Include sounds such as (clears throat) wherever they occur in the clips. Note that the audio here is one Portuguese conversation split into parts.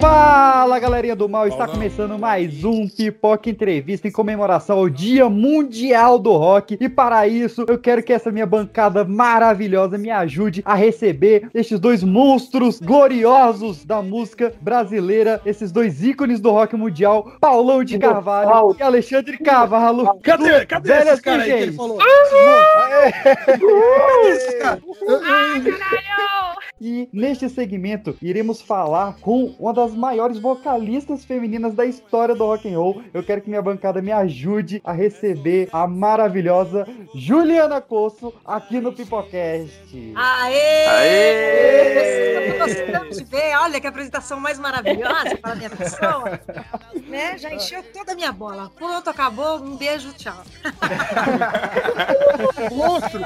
Fala galerinha do mal, está começando mais um Pipoca Entrevista em comemoração ao Dia Mundial do Rock. E para isso, eu quero que essa minha bancada maravilhosa me ajude a receber estes dois monstros gloriosos da música brasileira, esses dois ícones do rock mundial, Paulão de Carvalho e Alexandre Carvalho. Cadê? Cadê Velhas esse cara aí que ele falou? Cadê esse cara? (laughs) E neste segmento iremos falar com uma das maiores vocalistas femininas da história do rock and roll. Eu quero que minha bancada me ajude a receber a maravilhosa Juliana Cosso aqui no Pipocast. Aê! Aê! Tô gostando de ver, olha que apresentação mais maravilhosa para a minha pessoa. Né? Já encheu toda a minha bola. Pronto, acabou. Um beijo, tchau. (laughs) (laughs) Monstro!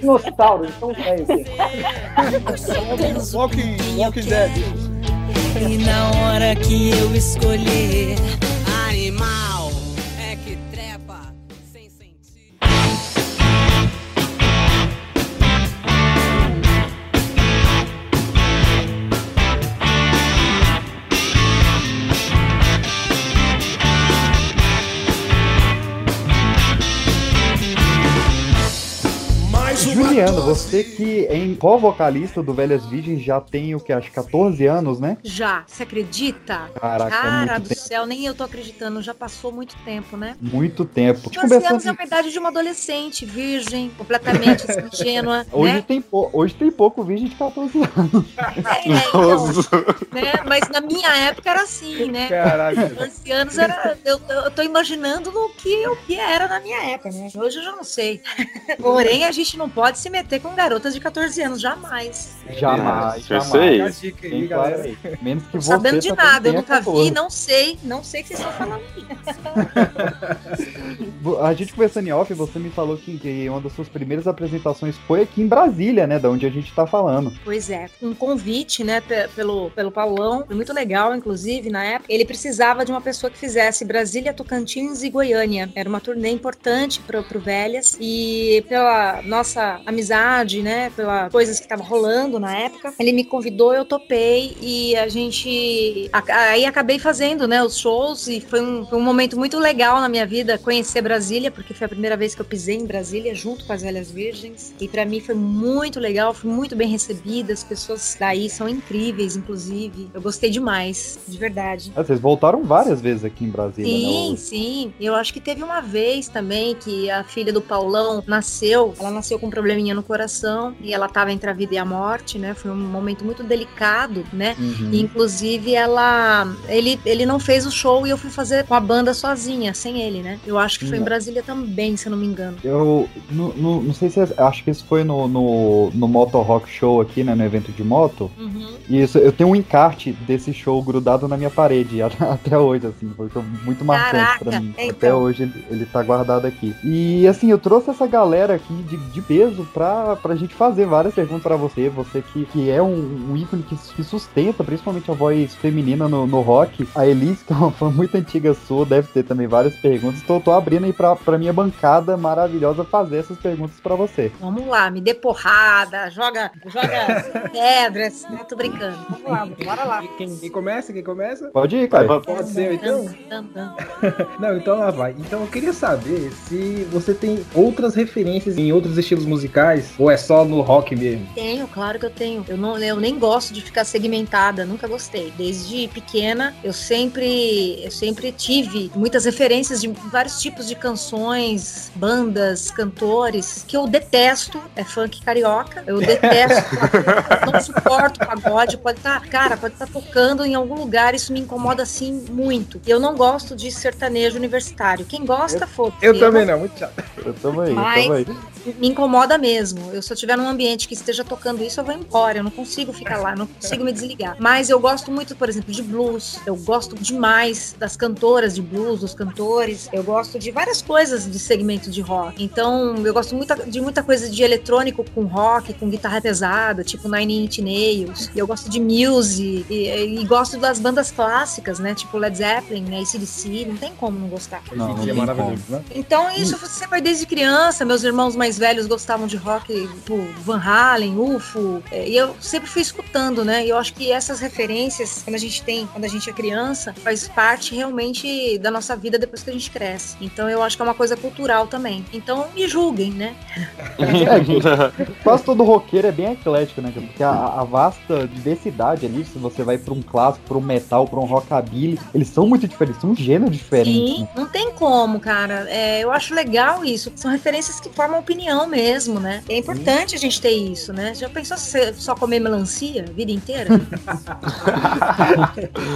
Dinossauro, então é. Walking, Walking Dead. E na hora que eu escolher animal Dose. você que é em co-vocalista do Velhas Virgens já tem o que? Acho que 14 anos, né? Já, você acredita? Caraca, Cara muito do tempo. céu, nem eu tô acreditando. Já passou muito tempo, né? Muito tempo. 12 Conversando- anos é a idade de uma adolescente, virgem, completamente (laughs) assim, ingênua, Hoje, né? tem Hoje tem pouco virgem de 14 anos. É, então, (laughs) né? Mas na minha época era assim, né? Caraca. 12 anos era. Eu, eu tô imaginando no que, o que era na minha época, né? Hoje eu já não sei. (laughs) Porém, a gente não pode se meter com garotas de 14 anos, jamais. Jamais, Eu jamais. sei. A dica aí, galera. Menos que Não você sabendo de também nada, eu nunca 14. vi, não sei, não sei o que vocês estão falando aí. (laughs) A gente conversando em off, você me falou que, que uma das suas primeiras apresentações foi aqui em Brasília, né? Da onde a gente tá falando. Pois é, um convite, né, pe- pelo, pelo Paulão, foi muito legal, inclusive, na época. Ele precisava de uma pessoa que fizesse Brasília, Tocantins e Goiânia. Era uma turnê importante pro, pro Velhas. E pela nossa amizade, né, pela coisas que estavam rolando na época, ele me convidou, eu topei e a gente. Aí acabei fazendo, né, os shows e foi um, foi um momento muito legal na minha vida conhecer Brasília, porque foi a primeira vez que eu pisei em Brasília junto com as Velhas Virgens. E pra mim foi muito legal, fui muito bem recebida. As pessoas daí são incríveis, inclusive. Eu gostei demais, de verdade. Ah, Vocês voltaram várias vezes aqui em Brasília, Sim, né? sim. Eu acho que teve uma vez também que a filha do Paulão nasceu. Ela nasceu com um probleminha no coração e ela tava entre a vida e a morte, né? Foi um momento muito delicado, né? Uhum. E, Inclusive, ela. Ele, ele não fez o show e eu fui fazer com a banda sozinha, sem ele, né? Eu acho que foi em Não. Brasília também, se eu não me engano. Eu não, não, não sei se é, acho que isso foi no, no, no Moto Rock Show aqui, né? No evento de moto. Uhum. E isso, eu tenho um encarte desse show grudado na minha parede (laughs) até, hoje, assim. Foi muito marcante pra mim. então. Até hoje ele, ele tá guardado aqui. E assim, eu trouxe essa galera aqui de, de peso pra, pra gente fazer várias perguntas pra você. Você que, que é um, um ícone que, que sustenta principalmente a voz feminina no, no rock. A Elise, (laughs) que é uma fã muito antiga sua, deve ter também várias perguntas. Então eu tô abrindo aí pra, pra minha bancada maravilhosa fazer essas perguntas pra você. Vamos lá, me dê porrada, joga, joga (laughs) pedras. Não tô brincando. Vamos lá, bora lá. Quem, quem começa? Quem começa? Pode ir, cara. Pode ser, então? (laughs) Não, então lá vai. Então eu queria saber se você tem outras referências em outros estilos musicais ou é só no rock mesmo. Tenho, claro que eu tenho. Eu, não, eu nem gosto de ficar segmentada, nunca gostei. Desde pequena, eu sempre, eu sempre tive muitas referências de vários tipos de canções, bandas, cantores, que eu detesto. É funk carioca. Eu (laughs) detesto. eu não suporto pagode. Pode estar, cara, pode estar tocando em algum lugar. Isso me incomoda assim muito. Eu não gosto de sertanejo universitário. Quem gosta, foda Eu também não, muito chato. Eu também, eu também. me incomoda mesmo. Eu se eu estiver num ambiente que esteja tocando isso, eu vou embora. Eu não consigo ficar lá, não consigo me desligar. Mas eu gosto muito, por exemplo, de blues. Eu gosto demais das cantoras de blues, dos cantores. Eu gosto de várias coisas de segmento de rock. Então, eu gosto muita, de muita coisa de eletrônico com rock, com guitarra pesada, tipo Nine Inch Nails. E eu gosto de Muse e, e gosto das bandas clássicas, né? Tipo Led Zeppelin, né? ACDC. Não tem como não gostar. Não, não é maravilhoso, né? Então, isso você foi desde criança. Meus irmãos mais velhos gostavam de rock, tipo Van Halen, UFO, é, e eu sempre fui escutando, né? E eu acho que essas referências, quando a gente tem, quando a gente é criança, faz parte realmente da nossa vida depois que a gente cresce. Então eu acho que é uma coisa cultural também. Então me julguem, né? (laughs) Quase todo roqueiro é bem eclético, né? Porque a, a vasta diversidade ali, se você vai pra um clássico, pra um metal, pra um rockabilly, eles são muito diferentes, são gêneros diferentes. Sim, né? não tem como, cara. É, eu acho legal isso. São referências que formam opinião mesmo, né? É importante a gente ter isso, né? Já pensou se só comer melancia a vida inteira?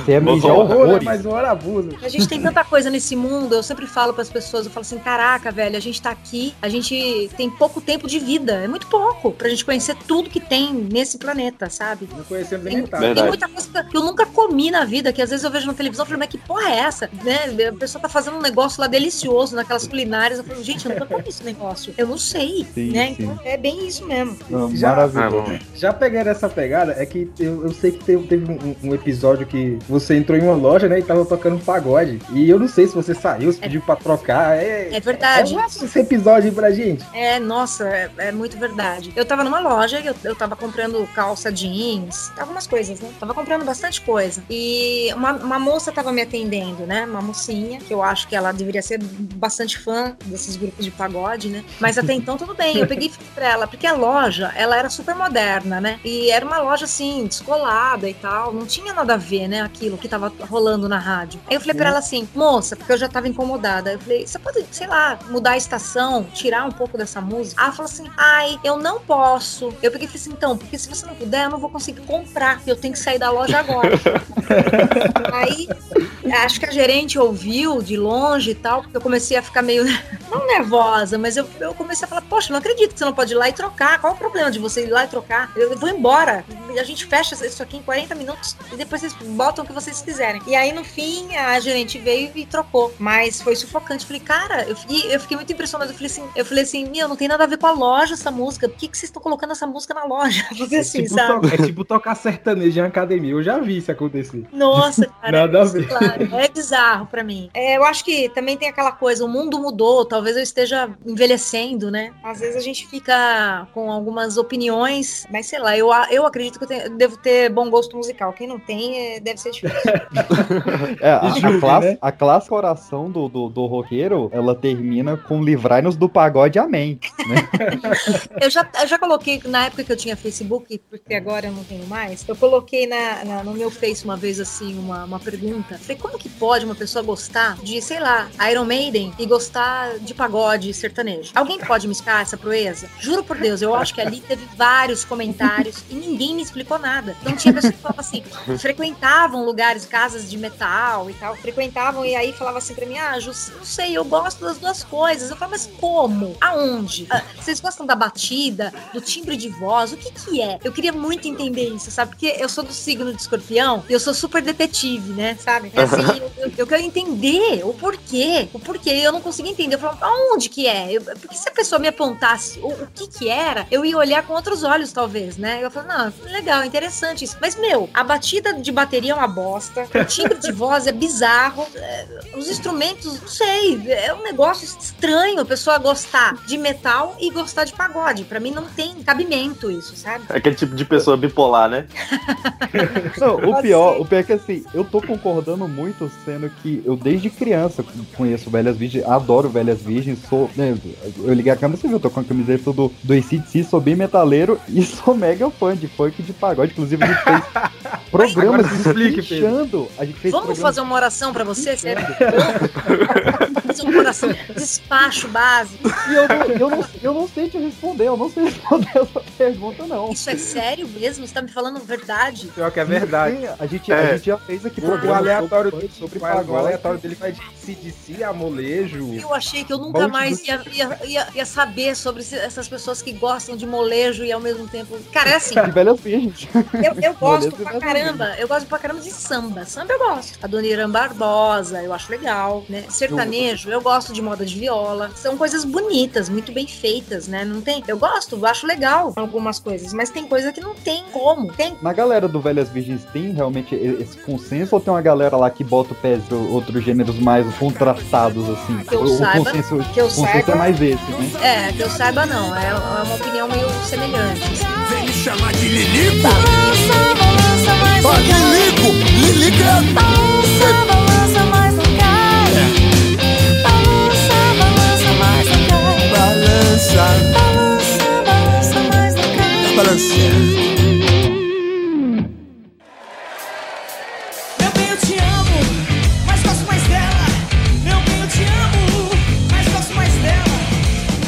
Você é mijar Horror, né? horrores. Mas não era abuso. A gente tem tanta coisa nesse mundo, eu sempre falo para as pessoas, eu falo assim, caraca, velho, a gente tá aqui, a gente tem pouco tempo de vida, é muito pouco pra gente conhecer tudo que tem nesse planeta, sabe? Não conhecemos Tem, nem metade. tem muita coisa que eu nunca comi na vida, que às vezes eu vejo na televisão e falo, mas que porra é essa? Né? A pessoa tá fazendo um negócio lá delicioso, naquelas culinárias. Eu falo, gente, eu nunca comi esse negócio. Eu não sei, Sim, né? Sim. Então é bem isso mesmo. Ah, Já- Maravilhoso. Ah. Já pegando essa pegada, é que eu, eu sei que teve, teve um, um episódio que você entrou em uma loja, né, e tava tocando pagode. E eu não sei se você saiu, se pediu pra trocar. É, É verdade. é esse episódio aí pra gente. É, nossa, é, é muito verdade. Eu tava numa loja e eu, eu tava comprando calça jeans, algumas coisas, né? Tava comprando bastante coisa. E uma, uma moça tava me atendendo, né? Uma mocinha, que eu acho que ela deveria ser bastante fã desses grupos de pagode, né? Mas até então tudo bem. Eu peguei e falei pra ela, porque a loja, ela era super moderna, né? E era uma loja assim, descolada e tal. Não tinha nada a ver, né? Aquilo que tava rolando na rádio. Aí eu falei pra ela assim, moça, porque eu já tava incomodada. Eu falei, você pode, sei lá, mudar a estação, tirar um pouco dessa música? Ela falou assim, ai, eu não posso. Eu peguei e falei assim, então, porque se você não puder, eu não vou conseguir comprar. Eu tenho que sair da loja agora. (laughs) Aí, acho que a gerente ouviu de longe e tal, porque eu comecei a ficar meio, (laughs) não nervosa, mas eu, eu comecei a falar, poxa, não acredito que você não pode ir lá e trocar. Qual o problema de você ir lá e trocar? Eu vou embora. A gente fecha isso aqui em 40 minutos e depois vocês botam o que vocês quiserem. E aí, no fim, a gerente veio e trocou. Mas foi sufocante. Falei, cara, eu fiquei, eu fiquei muito impressionada. Eu falei assim, eu falei assim, meu, não tem nada a ver com a loja essa música. Por que, que vocês estão colocando essa música na loja? (laughs) É assim, tipo, sabe? to- é tipo tocar sertanejo em academia. Eu já vi isso acontecer. Nossa, (laughs) cara. Nada a ver. Claro, é bizarro pra mim. É, eu acho que também tem aquela coisa, o mundo mudou, talvez eu esteja envelhecendo, né? Às vezes a gente fica com algumas opiniões, mas sei lá, eu, eu acredito que eu tenho- devo ter bom gosto musical. Quem não tem, é, deve ser difícil. (laughs) É, a, a, classe, né? a clássica oração do, do, do roqueiro, ela termina com livrai-nos do pagode, amém. Né? (laughs) Eu já, eu já coloquei, na época que eu tinha Facebook, porque agora eu não tenho mais, eu coloquei na, na- no meu Face uma vez assim, uma, uma pergunta. Falei, como que pode uma pessoa gostar de, sei lá, Iron Maiden e gostar de pagode sertanejo? Alguém pode me explicar essa proeza? Juro por Deus, eu acho que ali teve vários comentários e ninguém me explicou nada. Então tinha pessoas que falavam assim, frequentavam lugares, casas de metal e tal, frequentavam e aí falava assim pra mim, ah, não sei, eu gosto das duas coisas. Eu falava, mas como? Aonde? Ah, vocês gostam da batida, do timbre de voz? O que que é? Eu queria muito entender isso, sabe? Porque eu sou do signo de escorpião e eu sou super detetive, né? Sabe? はい。Eu, quero entender o porquê. O porquê. Eu não consegui entender. Eu falava, aonde que é? Eu- porque se a pessoa me apontasse o, o que que era, eu ia olhar com outros olhos, talvez, né? Eu falava, não, legal, interessante isso. Mas, meu, a batida de bateria é uma bosta, o timbre de voz é bizarro, é, os instrumentos, não sei, é um negócio estranho a pessoa gostar de metal e gostar de pagode. Pra mim não tem cabimento isso, sabe? É aquele tipo de pessoa bipolar, né? (laughs) Não, o pior, o pior é que assim, eu tô concordando muito, sendo que eu desde criança conheço Velhas Virgens, adoro Velhas Virgens, sou. né, eu liguei a câmera, você viu, eu tô com a camiseta do, do ACDC, sou bem metaleiro (laughs) e sou mega fã de funk de pagode. Inclusive, a gente fez (laughs) programas destrinchando. A gente fez Vamos programas fazer uma oração pra você? Sério? Fazer uma oração, despacho básico. E eu não, eu, não, eu não sei te responder, eu não sei responder (laughs) essa pergunta, não. Isso é sério mesmo? Você tá me falando verdade? Pior que é verdade. Sim, A gente, É. a gente já fez aqui o programa aleatório sobre, dele, sobre o aleatório pagode. dele vai de CDC a molejo. Eu achei que eu nunca mais ia, ia, ia, ia saber sobre essas pessoas que gostam de molejo e ao mesmo tempo. Cara, é assim. De velhas virgens. Eu, eu (laughs) gosto Molejo pra e caramba. Eu gosto pra caramba de samba. Samba eu gosto. A Dona Irã Barbosa, eu acho legal, né? Sertanejo. eu gosto de moda de viola. São coisas bonitas, muito bem feitas, né? Não tem. Eu gosto, acho legal algumas coisas, mas tem coisa que não tem como. Tem. Na galera do Velhas Virgens tem realmente esse consenso ou tem uma galera lá que bota o pé de outros gêneros mais contrastados, assim? Que eu o, saiba- o consenso, que eu consenso saiba- é mais esse, né? É, que eu saiba não. É, é uma opinião meio semelhante. assim. Vem me chamar de Lilico? Balança, balança, mas Ó, não. Lilico! Lilico é... Balança, balança, mas não cai. Balança, balança, mas não cai. Balança, Balança, balança, mas não cai. balanceira.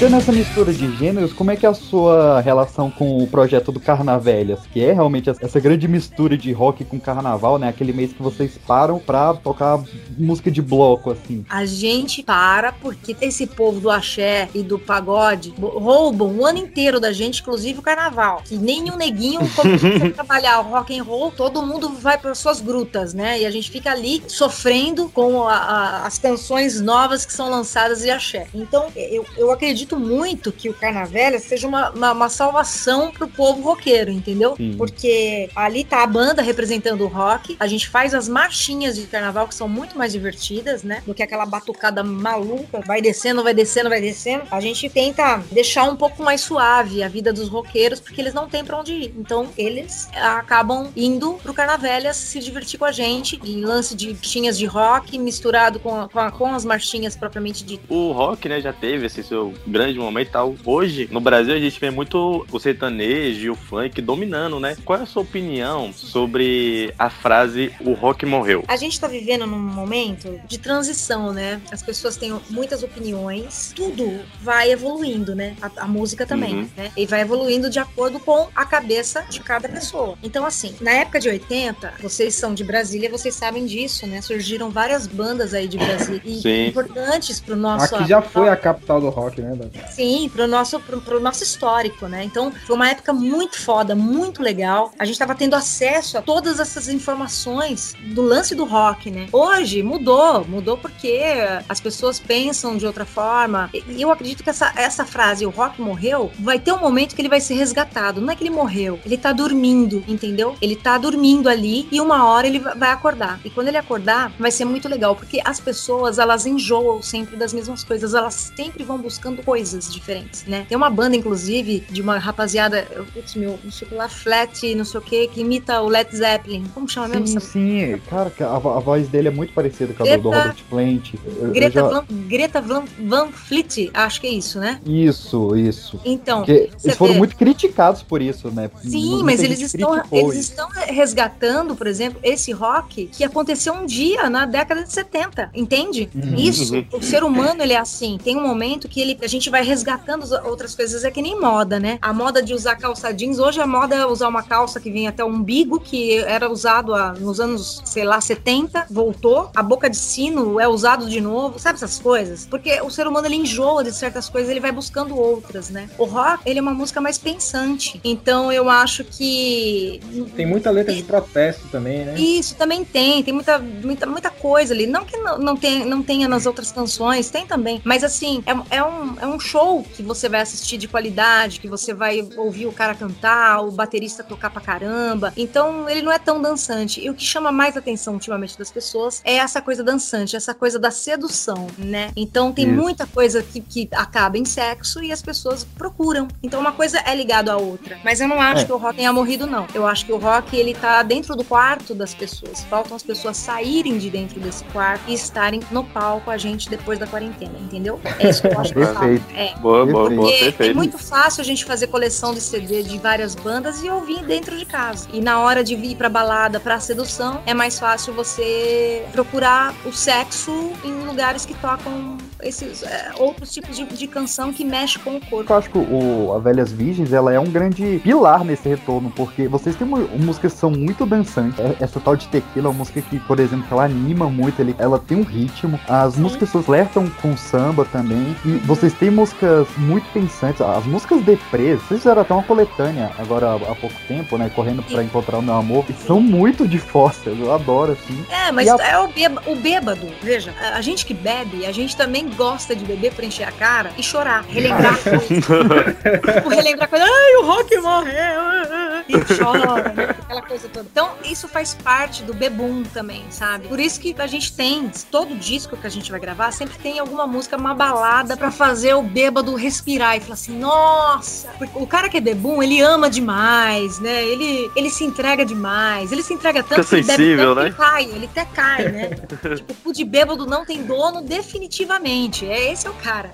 Tendo essa mistura de gêneros, como é que é a sua relação com o projeto do Carnavelhas? Que é realmente essa- grande mistura de rock com carnaval, né? Aquele mês que vocês param pra tocar música de bloco, assim. A gente para porque esse povo do axé e do pagode roubam o ano inteiro da gente, inclusive o carnaval. Que nem um neguinho (laughs) começa a trabalhar o rock and roll, todo mundo vai para suas grutas, né? E a gente fica ali sofrendo com a- a- as canções novas que são lançadas de axé. Então, eu, eu acredito muito que o Carnavelha seja uma, uma, uma salvação pro povo roqueiro, entendeu? Sim. Porque ali tá a banda representando o rock, a gente faz as marchinhas de carnaval que são muito mais divertidas, né? Do que aquela batucada maluca, vai descendo, vai descendo, vai descendo. A gente tenta deixar um pouco mais suave a vida dos roqueiros, porque eles não têm pra onde ir. Então, eles acabam indo pro Carnavelhas se divertir com a gente, em lance de marchinhas de rock misturado com, a- com, a- com as marchinhas propriamente ditas. O rock, né, já teve esse seu grande momento e tal. Hoje, no Brasil, a gente vê muito o sertanejo e o funk dominando, né? Qual é a sua opinião sobre a frase o rock morreu? A gente tá vivendo num momento de transição, né? As pessoas têm muitas opiniões, tudo vai evoluindo, né? A, a música também, Uhum. né? E vai evoluindo de acordo com a cabeça de cada pessoa. Então, assim, na época de 80, vocês são de Brasília, vocês sabem disso, né? Surgiram várias bandas aí de Brasília e Sim. importantes pro nosso. Aqui já foi a capital do rock, né? Sim, pro nosso, pro, pro nosso histórico, né? Então, foi uma época muito foda, muito legal. A gente tava tendo acesso a todas essas informações do lance do rock, né? Hoje mudou, mudou porque as pessoas pensam de outra forma. E eu acredito que essa, essa frase, o rock morreu, vai ter um momento que ele vai ser resgatado. Não é que ele morreu, ele tá dormindo, entendeu? Ele tá dormindo ali e uma hora ele va- vai acordar. E quando ele acordar, vai ser muito legal, porque as pessoas, elas enjoam sempre das mesmas coisas, elas sempre vão buscando coisas diferentes, né? Tem uma banda, inclusive, de uma rapaziada, eu- putz, meu, não sei o que lá, Flat, não sei o que, que imita o Led Zeppelin. Como chama mesmo? Sim, essa sim. Cara, a, a voz dele é muito parecida com a do, do Greta- Robert Plant. Eu- eu Greta, já- Van, Greta Van, Van Fleet, acho que é isso, né? Isso, isso. Então, Porque eles foram vê. muito criticados por isso, né? Sim, Muita mas eles estão, eles isso. estão resgatando, por exemplo, esse rock que aconteceu um dia na década de 70, entende? Uhum. Isso, o ser humano ele é assim. Tem um momento que ele, a gente vai resgatando as outras coisas, é que nem moda, né? A moda de usar calça jeans, hoje a moda é usar uma calça que vem até o umbigo, que era usado há- nos anos, sei lá, 70, voltou. A boca de sino é usado de novo, sabe essas coisas? Porque o ser humano ele enjoa de certas coisas, ele vai buscando outras, né? O rock, ele é uma música mais pensante. Então eu acho que Tem muita letra de protesto também, né? isso também tem, tem muita, muita, muita coisa ali. Não que não, não, tenha, não tenha nas outras canções, tem também. Mas assim, é, é, um, é um show que você vai assistir de qualidade, que você vai ouvir o cara cantar, o baterista tocar pra caramba. Então ele não é tão dançante. E o que chama mais atenção ultimamente das pessoas é essa coisa dançante, essa coisa da sedução, né? Então tem Isso. muita coisa que, que acaba em sexo e as pessoas procuram. Então uma coisa é ligada à outra. Mas eu não acho É. que o rock tenha morrido, não. Eu acho que o rock, ele tá dentro do quarto das pessoas. Faltam as pessoas saírem de dentro desse quarto e estarem no palco a gente depois da quarentena, entendeu? É isso que eu acho que falta. Perfeito. É. Boa, boa, boa, Porque é perfeito. muito fácil a gente fazer coleção de CD de várias bandas e ouvir dentro de casa. E na hora de vir pra balada, pra sedução, é mais fácil você procurar o sexo em lugares que tocam esses é, outros tipos de, de canção que mexe com o corpo. Eu acho que o, a Velhas Virgens, ela é um grande pilar nesse retorno, porque vocês têm músicas que são muito dançantes. É- Essa tal de Tequila é uma música que, por exemplo, ela anima muito, ele- ela tem um ritmo. As músicas flertam com samba também. E vocês têm músicas muito pensantes. As músicas deprês, vocês fizeram até uma coletânea agora há, pouco tempo, né? Correndo pra encontrar o meu amor. E são muito de Foster, eu adoro, assim. É, mas a- é o, bêba- o bêbado. Veja, a, gente que bebe, a gente também gosta de beber pra encher a cara e chorar, relembrar (laughs) coisas. tipo, relembrar coisas. Ai, o Rock morreu. ah, ah, E chora, né? aquela coisa toda. Então, isso faz parte do bebum também, sabe? Por isso que a gente tem, todo disco que a gente vai gravar, sempre tem alguma música, uma balada pra fazer o bêbado respirar e falar assim, nossa! Porque o cara que é bebum, ele ama demais, né? Ele, ele se entrega demais. Ele se entrega tanto Fica que ele bebe sensível, tanto né? que cai, ele até cai, né? (laughs) tipo, o de bêbado não tem dono definitivamente. É, esse é o cara.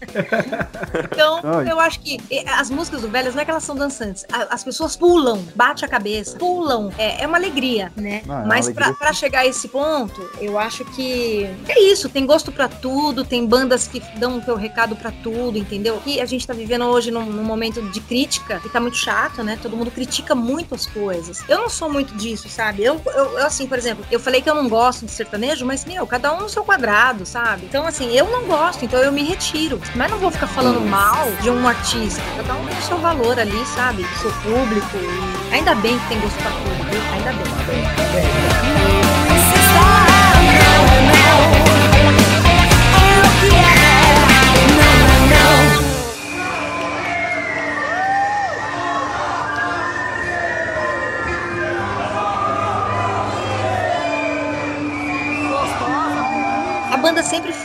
(laughs) então, Ai. eu acho que as músicas do Velhas não é que elas são dançantes. As pessoas pulam, bate a cabeça, pulam. É, é uma alegria, né? Ah, é Mas pra, pra chegar a esse ponto, eu acho que é isso. Tem gosto pra tudo, tem bandas que dão o teu recado pra tudo, entendeu? E a gente tá vivendo hoje num, num momento de crítica e tá muito chato, né? Todo mundo critica muito as coisas. Eu não sou muito disso, sabe? Eu, eu, eu, assim, por exemplo, eu falei que eu não gosto de sertanejo, mas, meu, cada um no seu quadrado, sabe? Então, assim, eu não gosto, então eu me retiro. Mas não vou ficar falando mal de um artista. Cada um tem o seu valor ali, sabe? Seu público. E ainda bem que tem gosto pra tudo, viu? Ainda bem. A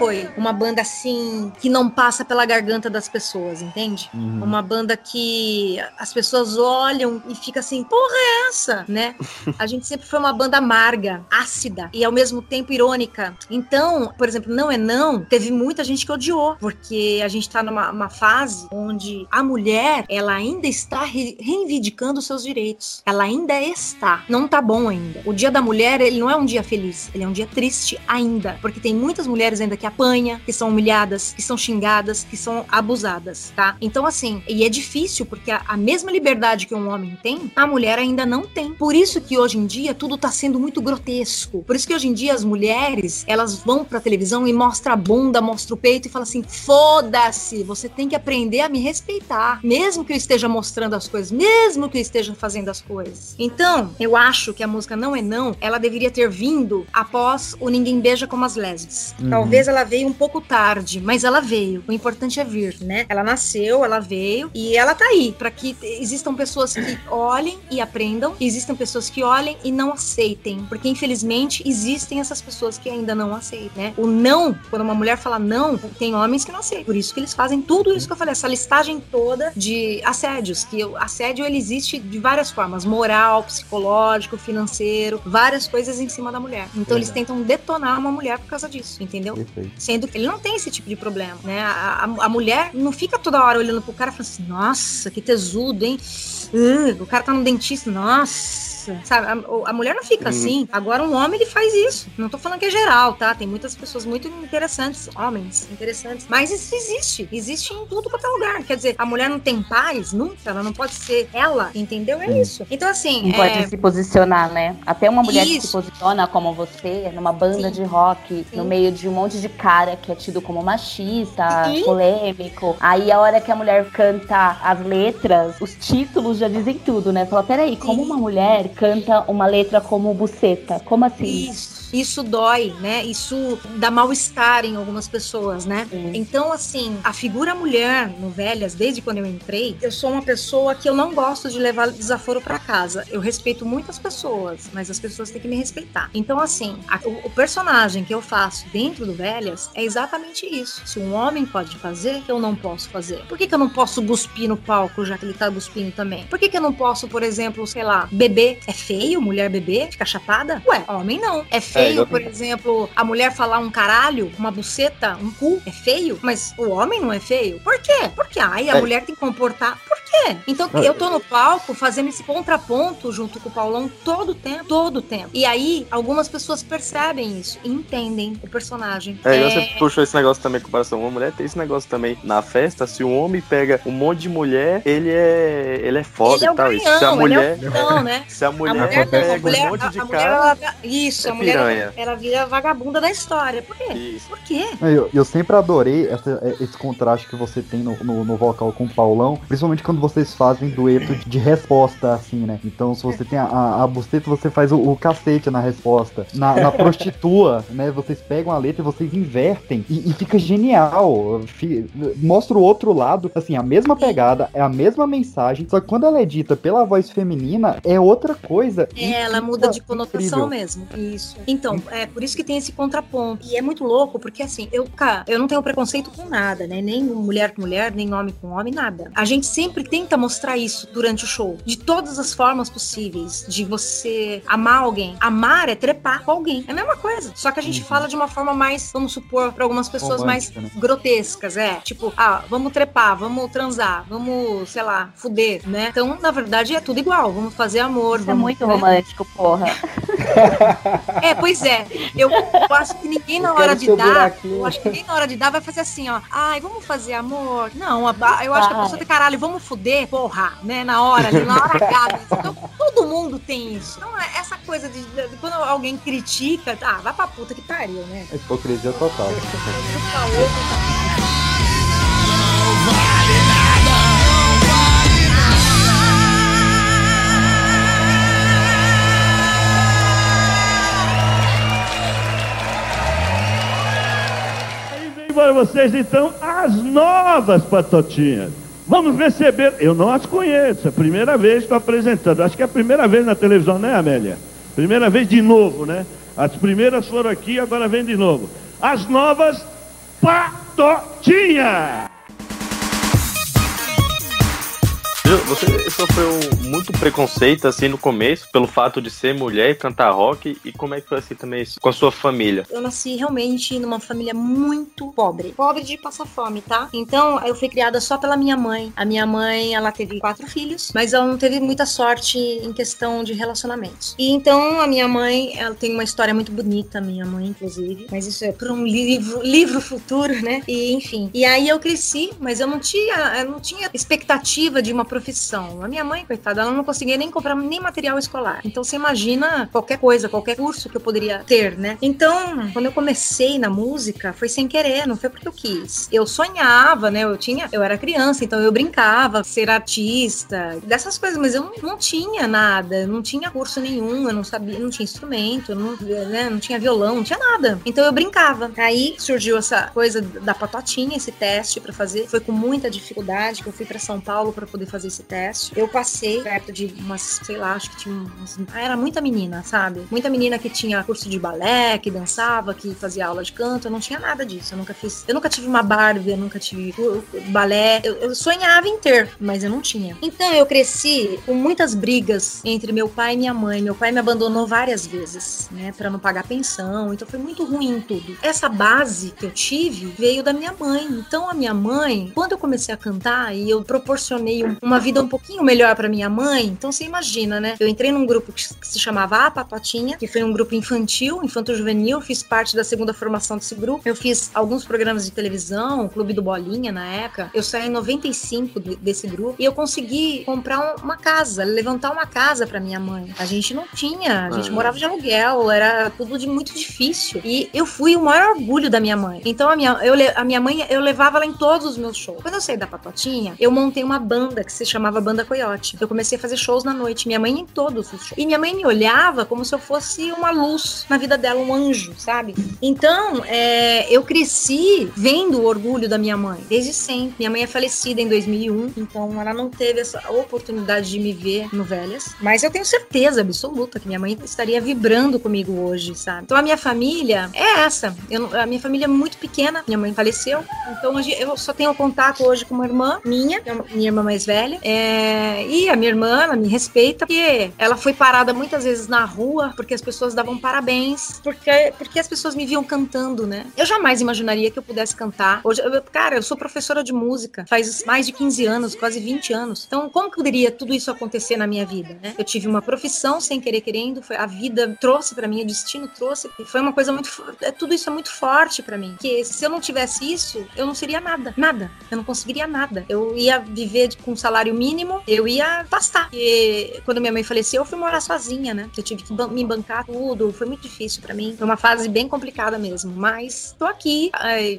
foi uma banda assim que não passa pela garganta das pessoas, entende? Uhum. Uma banda que as pessoas olham e fica assim, porra é essa, né? (laughs) A gente sempre foi uma banda amarga, ácida e ao mesmo tempo irônica. Então, por exemplo, Não é Não, teve muita gente que odiou, porque a gente tá numa uma fase onde a mulher, ela ainda está re- reivindicando seus direitos. Ela ainda está. Não tá bom ainda. O dia da mulher, ele não é um dia feliz, ele é um dia triste ainda, porque tem muitas mulheres ainda que apanham, que são humilhadas, que são xingadas, que são abusadas, tá? Então, assim, e é difícil, porque a, a mesma liberdade que um homem tem, a mulher ainda não tem. Por isso que hoje em dia tudo tá sendo muito grotesco. Por isso que hoje em dia as mulheres, elas vão pra televisão e mostram a bunda, mostram o peito e falam assim: foda-se, você tem que aprender a me respeitar. Mesmo que eu esteja mostrando as coisas, mesmo que eu esteja fazendo as coisas. Então, eu acho que a música Não é Não, ela deveria ter vindo após o Ninguém Beija como as Lésbicas. Uhum. Talvez ela veio um pouco tarde, mas ela veio. O importante é vir, né? Ela nasceu, ela veio e ela tá aí para que existam pessoas que olhem e aprendam, existam pessoas que olhem e não aceitem, porque infelizmente existem essas pessoas que ainda não aceitam, né? O não, quando uma mulher fala não, tem homens que não aceitam. Por isso que eles fazem tudo isso que eu falei, essa listagem toda de assédios, que o assédio ele existe de várias formas, moral, psicológico, financeiro, várias coisas em cima da mulher. Então eles tentam detonar uma mulher por causa disso, entendeu? Perfeito. Sendo que ele não tem esse tipo de problema, né? A, a- a mulher não fica toda hora olhando pro cara e falando assim, nossa, que tesudo, hein? Uh, o cara tá no dentista, nossa. Sabe, a, a mulher não fica Hum. assim. Agora um homem ele faz isso. Não tô falando que é geral, tá? Tem muitas pessoas muito interessantes, homens interessantes. Mas isso existe. Existe em tudo quanto é lugar. Quer dizer, a mulher não tem paz nunca, ela não pode ser ela, entendeu? É isso. Então, assim. Não pode é, se posicionar, né? Até uma mulher que se Isso. posiciona como você, numa banda Sim. de rock, Sim. no meio de um monte de cara que é tido como machista, Sim. polêmico. Aí a hora que a mulher canta as letras, os títulos já dizem tudo, né? Fala, peraí, como uma mulher canta uma letra como buceta? Como assim? Isso, isso dói, né? Isso dá mal-estar em algumas pessoas, né? Sim. Então, assim, a figura mulher no Velhas, desde quando eu entrei, eu sou uma pessoa que eu não gosto de levar desaforo pra casa. Eu respeito muitas pessoas, mas as pessoas têm que me respeitar. Então, assim, a- o, o personagem que eu faço dentro do Velhas é exatamente isso. Se um homem pode fazer, eu não posso fazer. Por que, que eu não posso cuspir no palco, já que ele tá cuspindo também? Por que, que eu não posso, por exemplo, sei lá, beber? É feio mulher beber? Ficar chapada? Ué, homem não. É feio, por exemplo, a mulher falar um caralho, uma buceta, um cu? É feio? Mas o homem não é feio? Por quê? Porque ai, a É. mulher tem que comportar. Por quê? quê? Então eu tô no palco fazendo esse contraponto junto com o Paulão todo o tempo, todo o tempo. E aí, algumas pessoas percebem isso e entendem o personagem. É, igual você puxou esse negócio também com comparação com uma mulher, tem esse negócio também na festa, se um homem pega um monte de mulher, ele é ele é foda ele é e o tal. ganhão, (laughs) se a mulher, ele é o fodão, né? se a A mulher, mulher, não, pega a mulher, um monte de a, a mulher, cara, ela, isso, é a mulher, piranha. ela vira vagabunda da história. Por quê? Isso. Por quê? Eu, eu sempre adorei essa- é, esse contraste que você tem no, no, no vocal com o Paulão, principalmente quando vocês fazem dueto de resposta, assim, né? Então, se você tem a, a, a busteta, você faz o, o cacete na resposta. Na, na (laughs) prostitua, né? Vocês pegam a letra e vocês invertem e, e fica genial. Mostra o outro lado, assim, a mesma pegada, é a mesma mensagem, só que quando ela é dita pela voz feminina, é outra coisa. É, ela muda de conotação incrível. mesmo. Isso. Então, é por isso que tem esse contraponto. E é muito louco, porque assim, eu, cara, eu não tenho preconceito com nada, né? Nem mulher com mulher, nem homem com homem, nada. A gente sempre tenta mostrar isso durante o show. De todas as formas possíveis. De você amar alguém. Amar é trepar com alguém. É a mesma coisa. Só que a gente Uhum. fala de uma forma mais, vamos supor, para algumas pessoas Romântica, mais né? grotescas, é. Tipo, ah, vamos trepar, vamos transar, vamos, sei lá, fuder, né? Então, na verdade, é tudo igual. Vamos fazer amor. Isso é vamos, muito né? romântico, porra. (laughs) É, pois é. Eu acho que ninguém na Eu hora de dar. buraquinho. Eu acho que ninguém na hora de dar vai fazer assim, ó. Ai, vamos fazer amor. Não, eu acho que a pessoa tem caralho, vamos fuder, porra, né? Na hora ali, na hora H. (laughs) Então, todo mundo tem isso. Então, é essa coisa de, de- quando alguém critica, ah, vai pra puta que pariu, né? É hipocrisia total. (laughs) Aí para vocês então as novas patotinhas. Vamos receber, eu não as conheço, é a primeira vez que estou apresentando. Acho que é a primeira vez na televisão, né, Amélia? Primeira vez de novo, né? As primeiras foram aqui, agora vem de novo. As novas patotinhas. Você sofreu muito preconceito assim no começo pelo fato de ser mulher e cantar rock e como é que foi assim também isso com a sua família? Eu nasci realmente numa família muito pobre. Pobre de passar fome, tá? Então, eu fui criada só pela minha mãe. A minha mãe, ela teve quatro filhos, mas ela não teve muita sorte em questão de relacionamentos. E então, a minha mãe, ela tem uma história muito bonita, minha mãe, inclusive. Mas isso é para um livro, livro futuro, né? E, enfim. E aí eu cresci, mas eu não tinha, eu não tinha expectativa de uma profissão. A minha mãe, coitada, ela não conseguia nem comprar nem material escolar. Então, você imagina qualquer coisa, qualquer curso que eu poderia ter, né? Então, quando eu comecei na música, foi sem querer, não foi porque eu quis. Eu sonhava, né? Eu tinha, eu era criança, então eu brincava ser artista, dessas coisas, mas eu não, tinha nada, não tinha curso nenhum, eu não sabia, não tinha instrumento, não, né, não tinha violão, não tinha nada. Então eu brincava. Aí surgiu essa coisa da patotinha, esse teste pra fazer. Foi com muita dificuldade que eu fui pra São Paulo pra poder fazer esse teste. Eu passei perto de umas, sei lá, acho que tinha umas, ah, era muita menina, sabe? Muita menina que tinha curso de balé, que dançava, que fazia aula de canto. Eu não tinha nada disso. Eu nunca fiz. Eu nunca tive uma Barbie, eu nunca tive balé. Eu, eu sonhava em ter, mas eu não tinha. Então eu cresci com muitas brigas entre meu pai e minha mãe. Meu pai me abandonou várias vezes, né, Pra não pagar pensão. Então foi muito ruim tudo. Essa base que eu tive veio da minha mãe. Então a minha mãe, quando eu comecei a cantar e eu proporcionei um- uma vida um pouquinho melhor pra minha mãe, então você imagina, né? Eu entrei num grupo que se chamava A Patotinha, que foi um grupo infantil, infanto-juvenil, fiz parte da segunda formação desse grupo. Eu fiz alguns programas de televisão, o Clube do Bolinha na época. Eu saí em 95 de- desse grupo e eu consegui comprar um- uma casa, levantar uma casa pra minha mãe. A gente não tinha, a gente Ah. morava de aluguel, era tudo de muito difícil. E eu fui o maior orgulho da minha mãe. Então a minha, eu, a minha mãe, eu levava ela em todos os meus shows. Quando eu saí da Patotinha, eu montei uma banda que se chamava Banda Coyote. Eu comecei a fazer shows na noite. Minha mãe em todos os shows. E minha mãe me olhava como se eu fosse uma luz na vida dela, um anjo, sabe? Então, é, eu cresci vendo o orgulho da minha mãe, desde sempre. Minha mãe é falecida em 2001, então ela não teve essa oportunidade de me ver no Velhas. Mas eu tenho certeza absoluta que minha mãe estaria vibrando comigo hoje, sabe? Então a minha família é essa. Eu a minha família é muito pequena, minha mãe faleceu, então hoje eu só tenho contato hoje com uma irmã minha, é minha irmã mais velha, É, e a minha irmã, ela me respeita, porque ela foi parada muitas vezes na rua, porque as pessoas davam parabéns, porque, porque as pessoas me viam cantando, né? Eu jamais imaginaria que eu pudesse cantar. Hoje, eu- cara, eu sou professora de música faz mais de 15 anos, quase 20 anos. Então, como que poderia tudo isso acontecer na minha vida, né? Eu tive uma profissão sem querer querendo, foi, a vida trouxe pra mim, o destino trouxe, foi uma coisa muito, é, tudo isso é muito forte pra mim. Que se eu não tivesse isso, eu não seria nada, nada. Eu não conseguiria nada. Eu ia viver com um salário mínimo, eu ia pastar. E quando minha mãe faleceu, eu fui morar sozinha, né? Eu tive que me bancar tudo, foi muito difícil pra mim. Foi uma fase bem complicada mesmo, mas tô aqui,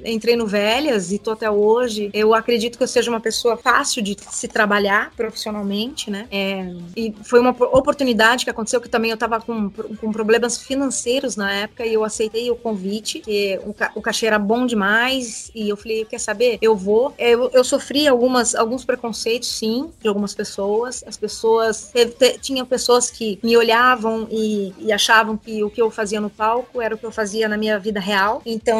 entrei no Velhas e tô até hoje. Eu acredito que eu seja uma pessoa fácil de se trabalhar profissionalmente, né? É, e foi uma po- oportunidade que aconteceu que também eu tava com, com problemas financeiros na época e eu aceitei o convite, que o, o cachê era bom demais e eu falei, quer saber? Eu vou. Eu, eu sofri algumas, alguns preconceitos, sim, de algumas pessoas. As pessoas, teve- te- tinha pessoas que me olhavam e, e achavam que o que eu fazia no palco era o que eu fazia na minha vida real. Então,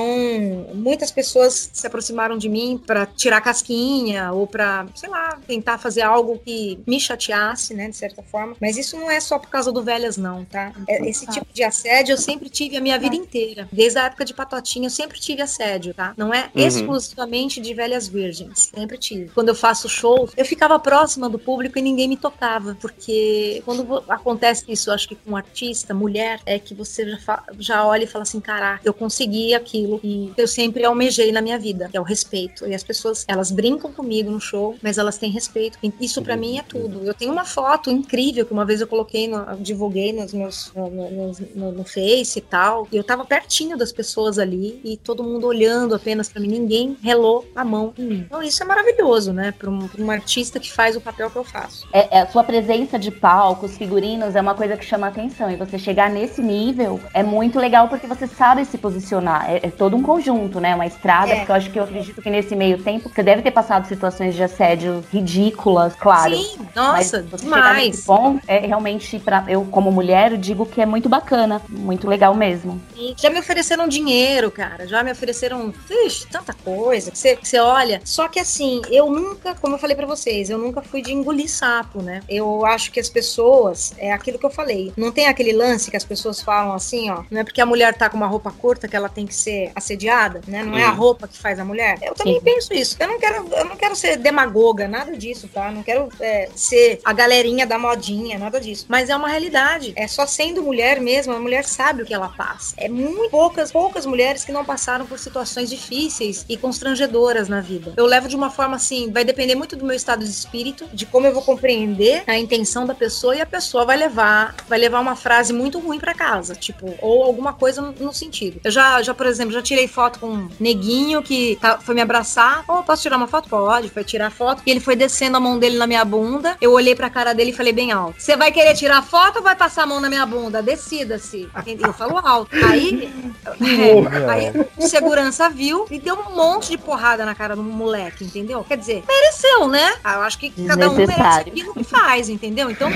muitas pessoas se aproximaram de mim para tirar casquinha ou para, sei lá, tentar fazer algo que me chateasse, né, de certa forma. Mas isso não é só por causa do velhas, não, tá? É- Esse tipo de assédio eu sempre tive a minha vida inteira. Desde a época de Patotinha, eu sempre tive assédio, tá? Não é Uhum. exclusivamente de velhas virgens. Sempre tive. Quando eu faço show, eu ficava próxima do público e ninguém me tocava. Porque quando acontece isso, acho que com um artista, mulher, é que você já, já olha e fala assim: caraca, eu consegui aquilo e eu sempre almejei na minha vida, que é o respeito. E as pessoas, elas brincam comigo no show, mas elas têm respeito. Isso pra mim é tudo. Eu tenho uma foto incrível que uma vez eu coloquei, no, eu divulguei nos meus, no, no, no- Face e tal. E eu tava pertinho das pessoas ali e todo mundo olhando apenas pra mim. Ninguém relou a mão em mim. Então isso é maravilhoso, né? Pra um, pra um artista que faz o papel que eu faço. É, é, a sua presença de palco, os figurinos, é uma coisa que chama atenção. E você chegar nesse nível é muito legal porque você sabe se posicionar. É, é todo um conjunto, né? Uma estrada, É. porque eu acho que eu acredito que nesse meio tempo você deve ter passado situações de assédio ridículas, claro. Sim, nossa, Mas demais. ponto é realmente, pra, eu como mulher, eu digo que é muito bacana, muito legal mesmo. E Já me ofereceram dinheiro, cara. Já me ofereceram ixi, tanta coisa que você, que você olha. Só que assim, eu nunca, como eu falei pra vocês, eu nunca fui de engolir sapo, né? Eu acho que as pessoas, é aquilo que eu falei. Não tem aquele lance que as pessoas falam assim, ó. Não é porque a mulher tá com uma roupa curta que ela tem que ser assediada, né? Não é a Hum. roupa que faz a mulher. Eu também Sim. penso isso. Eu não quero, eu não quero ser demagoga, nada disso, tá? Não quero é, ser a galerinha da modinha, nada disso. Mas é uma realidade. É só sendo mulher mesmo, a mulher sabe o que ela passa. É muito poucas, poucas mulheres que não passaram por situações difíceis e constrangedoras na vida. Eu levo de uma forma assim, vai depender muito do meu estado de espírito, de como eu vou compreender a intenção da pessoa e a pessoa vai levar, vai levar uma frase muito ruim pra casa, tipo, ou alguma coisa no, no sentido. Eu já, já, por exemplo, já tirei foto com um neguinho que tá- foi me abraçar. Oh, posso tirar uma foto? Pode. Foi tirar foto. E ele foi descendo a mão dele na minha bunda. Eu olhei pra cara dele e falei bem alto: Você vai querer tirar foto ou vai passar a mão na minha bunda? Decida-se. Eu falo alto. Aí, (laughs) é, aí o segurança viu e deu um monte de porrada na cara do moleque, entendeu? Quer dizer, mereceu, né? Ah, Eu acho que cada um merece aquilo que faz, entendeu? Então,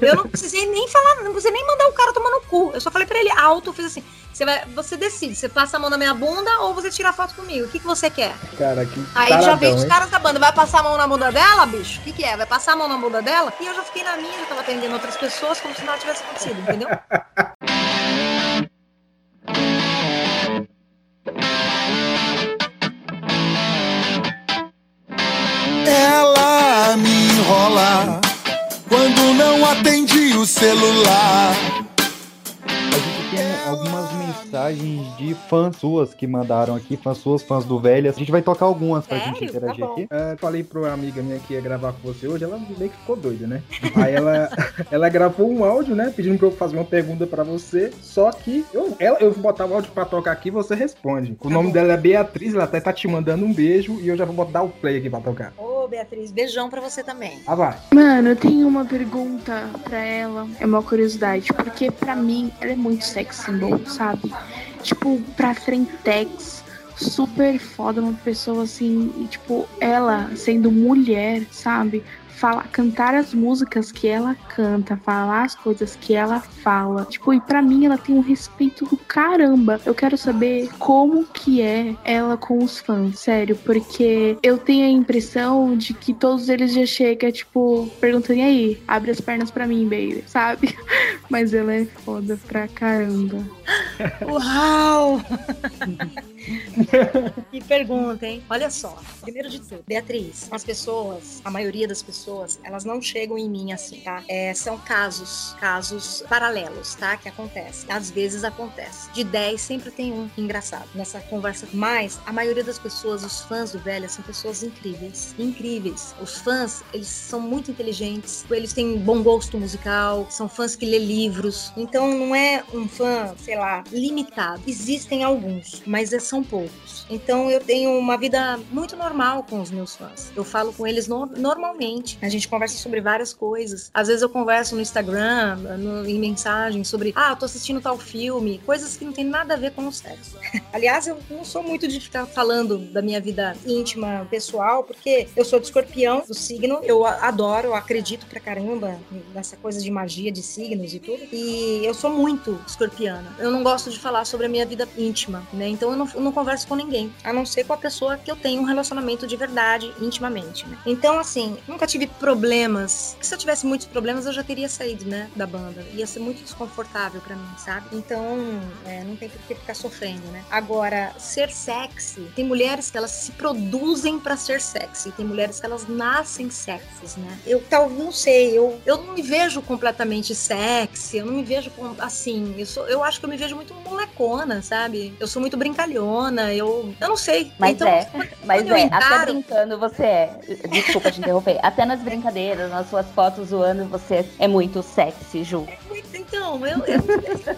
eu não precisei nem falar, não precisei nem mandar o cara tomar no cu. Eu só falei pra ele alto, eu fiz assim: você, vai, você decide, você passa a mão na minha bunda ou você tira foto comigo? O que, que você quer? Cara, que Aí já taradão, veio os caras da banda, vai passar a mão na bunda dela, bicho? O que, que é? Vai passar a mão na bunda dela? E eu já fiquei na minha, já tava atendendo outras pessoas como se nada tivesse acontecido, entendeu? Ela enrola quando não atende o celular. Tem algumas mensagens de fãs suas que mandaram aqui, fãs suas, fãs do Velhas. A gente vai tocar algumas pra Sério? gente interagir Tá aqui. É, falei pra uma amiga minha que ia gravar com você hoje, ela meio que ficou doida, né? Aí ela, (laughs) ela gravou um áudio, né? Pedindo pra eu fazer uma pergunta pra você. Só que eu, ela, eu vou botar o áudio pra tocar aqui e você responde. O nome dela é Beatriz, ela até tá te mandando um beijo e eu já vou botar o play aqui pra tocar. Ô, Beatriz, beijão pra você também. Ah, vai. Mano, eu tenho uma pergunta pra ela. É uma curiosidade, porque pra mim ela é muito sex symbol, sabe? Tipo, pra Frentex, super foda, uma pessoa assim, e tipo, ela sendo mulher, sabe? Falar, cantar as músicas que ela canta, falar as coisas que ela fala. Tipo, e pra mim ela tem um respeito do caramba. Eu quero saber como que é ela com os fãs, sério, porque eu tenho a impressão de que todos eles já chegam, tipo, perguntando e aí, abre as pernas pra mim, baby, (laughs) sabe? Mas ela é foda pra caramba. Uau! (laughs) que pergunta, hein? Olha só. Primeiro de tudo, Beatriz, as pessoas, a maioria das pessoas, elas não chegam em mim assim, tá? É, são casos, casos paralelos, tá? Que acontecem. Às vezes acontece. De 10, sempre tem um engraçado nessa conversa. Mas a maioria das pessoas, os fãs do Velha, são pessoas incríveis. Incríveis. Os fãs, eles são muito inteligentes, eles têm bom gosto musical, são fãs que lê livros. Então não é um fã, sei lá, limitado. Existem alguns, mas é- são poucos. Então eu tenho uma vida muito normal com os meus fãs. Eu falo com eles no- normalmente. A gente conversa sobre várias coisas. Às vezes eu converso no Instagram, no- em mensagem sobre, ah, eu tô assistindo tal filme, coisas que não tem nada a ver com o sexo. (laughs) Aliás, eu não sou muito de ficar falando da minha vida íntima, pessoal, porque eu sou de escorpião, do signo. Eu adoro, eu acredito pra caramba nessa coisa de magia, de signos e tudo. E eu sou muito escorpiana. Eu não gosto de falar sobre a minha vida íntima, né? Então eu não, eu não converso com ninguém, a não ser com a pessoa que eu tenho um relacionamento de verdade, intimamente, né? Então, assim, nunca tive problemas. Se eu tivesse muitos problemas, eu já teria saído, né, da banda. Ia ser muito desconfortável pra mim, sabe? Então, é, não tem por que ficar sofrendo, né? Agora, ser sexy, tem mulheres que elas se produzem pra ser sexy, tem mulheres que elas nascem sexys, né? Eu talvez não sei, eu, eu não me vejo completamente sexy, eu não me vejo com- assim, eu sou, eu acho que eu me vejo muito molecona, sabe? Eu sou muito brincalhona, eu, eu não sei. Mas então, é, mas é, até encaro- brincando você é. Desculpa te interromper. Até nas brincadeiras, nas suas fotos zoando, você é muito sexy, Ju. Então, eu, eu-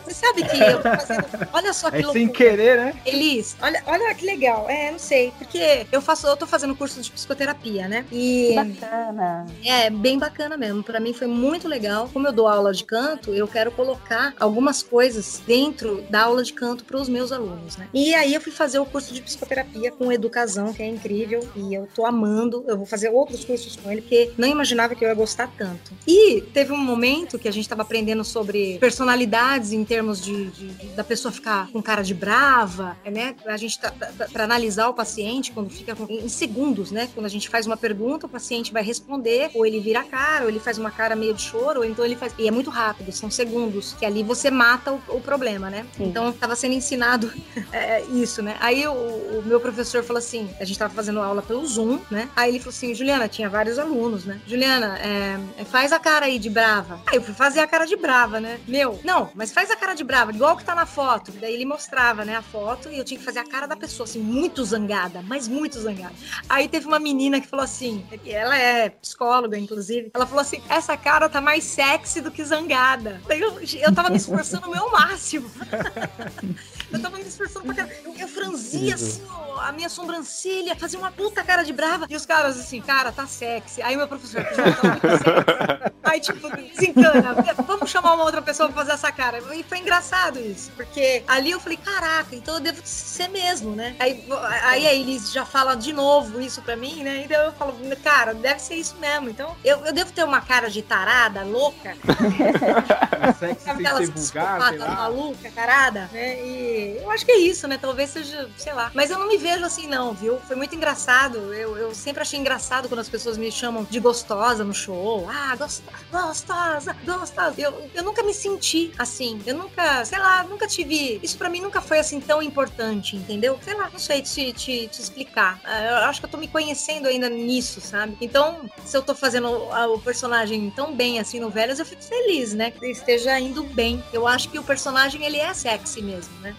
você sabe que eu tô fazendo, olha só que É sem querer, né? Elis, olha, olha que legal. É, não sei, porque eu faço, eu tô fazendo curso de psicoterapia, né? E Bacana. é bem bacana mesmo. Pra mim foi muito legal. Como eu dou aula de canto, eu quero colocar algumas coisas dentro da aula de canto para os meus alunos, né? E aí eu fui fazer o curso de psicoterapia com o Educazão, que é incrível, e eu tô amando. Eu vou fazer outros cursos com ele, porque não imaginava que eu ia gostar tanto. E teve um momento que a gente tava aprendendo sobre personalidades em termos de, de- de- da pessoa ficar com cara de brava, né? A gente tá, tá, para analisar o paciente quando fica com- em segundos, né? Quando a gente faz uma pergunta, o paciente vai responder, ou ele vira a cara, ou ele faz uma cara meio de choro, ou então ele faz. E é muito rápido, são segundos, que ali você mata o, o problema, né? Sim. Então tava sendo ensinado (laughs) é, isso, né? Aí o, o meu professor falou assim: a gente tava fazendo aula pelo Zoom, né? Aí ele falou assim: Juliana, tinha vários alunos, né? Juliana, é, faz a cara aí de brava. Aí eu fui fazer a cara de brava, né? Meu, não, mas faz a cara de brava, igual que tá na foto. Daí ele mostrava, né, a foto e eu tinha que fazer a cara da pessoa, assim, muito zangada, mas muito zangada. Aí teve uma menina que falou assim, ela é psicóloga, inclusive, ela falou assim: essa cara tá mais sexy do que zangada. Daí eu, eu tava me esforçando o meu máximo. (laughs) Eu tava me esforçando pra caramba. Eu, eu franzia assim, ó, a minha sobrancelha, fazia uma puta cara de brava. E os caras assim, cara, tá sexy. Aí meu professor, "Já tá muito sexy." (laughs) Aí, tipo, desencana. Vamos chamar uma outra pessoa pra fazer essa cara. E foi engraçado isso. Porque ali eu falei, caraca, então eu devo ser mesmo, né? Aí, aí a Elis já fala de novo isso pra mim, né? Então eu falo, cara, deve ser isso mesmo. Então eu, eu devo ter uma cara de tarada, louca. (laughs) Sem aquelas ser vulgar, sei psicopata lá. maluca, carada, né? E eu acho que é isso, né? Talvez seja, sei lá. Mas eu não me vejo assim, não, viu? Foi muito engraçado. Eu, eu sempre achei engraçado quando as pessoas me chamam de gostosa no show. Ah, gostosa, gostosa, gostosa. Eu, eu nunca me senti assim. Eu nunca, sei lá, nunca tive. Isso pra mim nunca foi assim tão importante, entendeu? Sei lá, não sei te, te, te explicar. Ah, Eu acho que eu tô me conhecendo ainda nisso, sabe? Então, se eu tô fazendo o personagem tão bem assim no Velhas, eu fico feliz, né? Que esteja indo bem. Eu acho que o personagem, ele é sexy mesmo, né?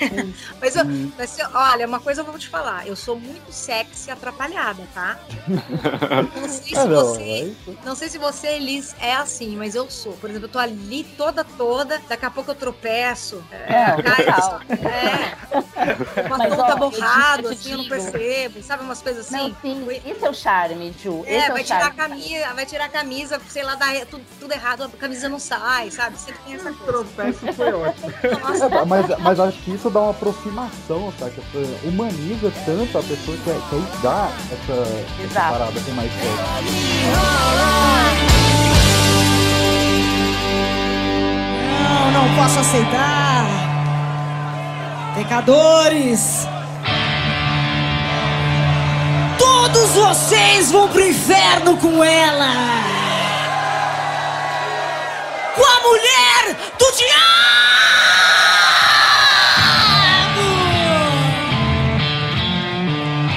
(laughs) Mas, eu, mas se- olha, uma coisa eu vou te falar. Eu sou muito sexy atrapalhada, tá? (laughs) Não sei se você, não sei se você, Elis, é assim, mas eu sou. Por exemplo, eu tô ali toda, toda, daqui a pouco eu tropeço. É, cai, legal. (laughs) é. O Mas, batom tá borrado, eu assim, eu não percebo. Sabe umas coisas assim? Não, sim, esse é o charme, Ju. É, esse é vai o tirar a charme. camisa, vai tirar a camisa, sei lá, dá tudo, tudo errado, a camisa não sai, sabe? Sempre tem essa coisa. Tropeço foi ótimo. (laughs) Nossa, É, mas, mas acho que isso dá uma aproximação, saca? Humaniza tanto a pessoa que quer dar essa, essa parada assim mais séria. Não, posso aceitar. Pecadores. Todos vocês vão pro inferno com ela. Com a mulher do diabo.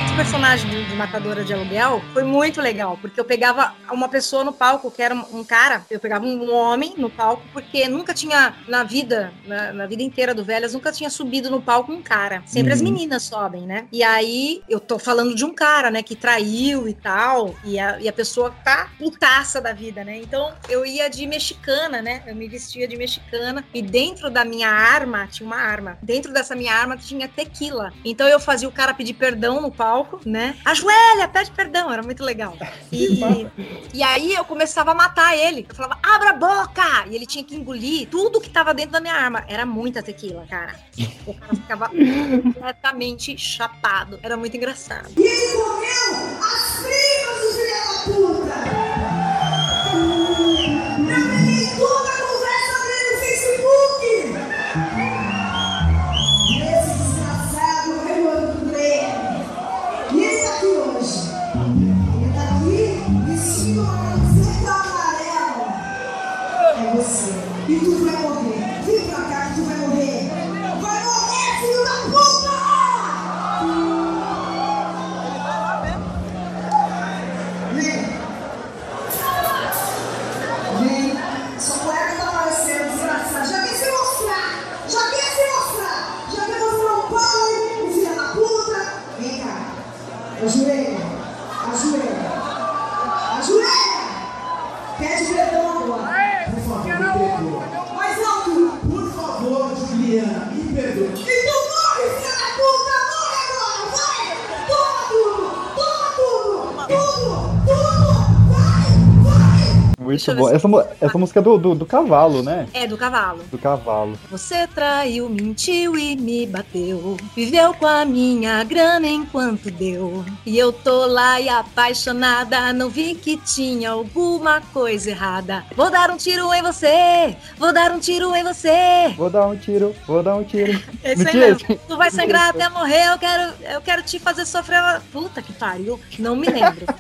Esse personagem matadora de aluguel foi muito legal, porque eu pegava uma pessoa no palco, que era um, cara, eu pegava um homem no palco, porque nunca tinha, na vida, na, na vida inteira do Velhas, nunca tinha subido no palco um cara. Sempre as Uhum. meninas sobem, né? E aí, eu tô falando de um cara, né, que traiu e tal, e a, e a pessoa tá putaça da vida, né? Então, eu ia de mexicana, né? Eu me vestia de mexicana, e dentro da minha arma, tinha uma arma, dentro dessa minha arma tinha tequila. Então, eu fazia o cara pedir perdão no palco, né? Ajoelha, pede perdão, era muito legal. (laughs) E, e aí eu começava a matar ele. Eu falava, abra a boca! E ele tinha que engolir tudo que tava dentro da minha arma. Era muita tequila, cara. O cara ficava (laughs) completamente chapado. Era muito engraçado. E ele comeu as primas do filho da puta! Muito bom. Essa, essa música é do, do, do cavalo, né? É, do cavalo. Do cavalo. Você traiu, mentiu e me bateu. Viveu com a minha grana enquanto deu. E eu tô lá e apaixonada. Não vi que tinha alguma coisa errada. Vou dar um tiro em você. Vou dar um tiro em você. Vou dar um tiro, vou dar um tiro. (laughs) É isso aí mesmo. Tu vai sangrar até morrer. Eu quero, eu quero te fazer sofrer. Puta que pariu. Não me lembro. (laughs)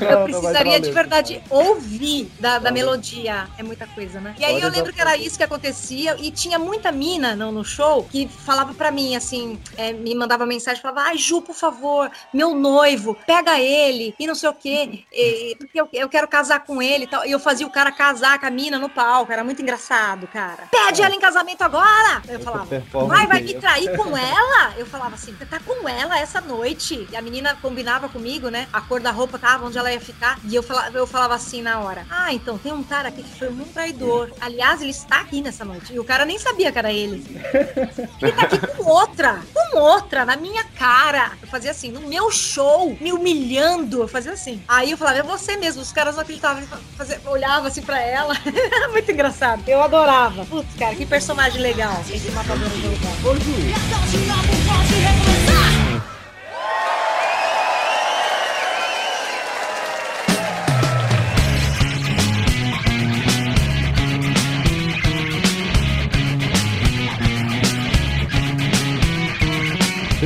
Eu Não, não precisaria de verdade ouvir da, da melodia. É muita coisa, né? E aí eu lembro que era isso que acontecia. E tinha muita mina no, no show que falava pra mim, assim, é, me mandava mensagem, falava, ai, Ju, por favor, meu noivo, pega ele e não sei o quê. e- porque eu, eu quero casar com ele e tal. E eu fazia o cara casar com a mina no palco. Era muito engraçado, cara. Pede ela em casamento agora! Eu falava. Vai, vai me trair com ela? Eu falava assim, você tá com ela essa noite? E a menina combinava comigo, né? A cor da roupa tava onde ela ia ficar. E eu falava, eu falava assim na hora: Ah, então tem um cara aqui que foi um traidor. Aliás, ele está aqui nessa noite. E o cara nem sabia que era ele. Ele tá aqui com outra, com outra, na minha cara. Eu fazia assim, no meu show, me humilhando. Eu fazia assim. Aí eu falava, é você mesmo. Os caras não acreditavam. Fazia, olhava assim pra ela. (laughs) Muito engraçado. Eu adorava. Putz, cara, que personagem legal. Esse matador de aluguel.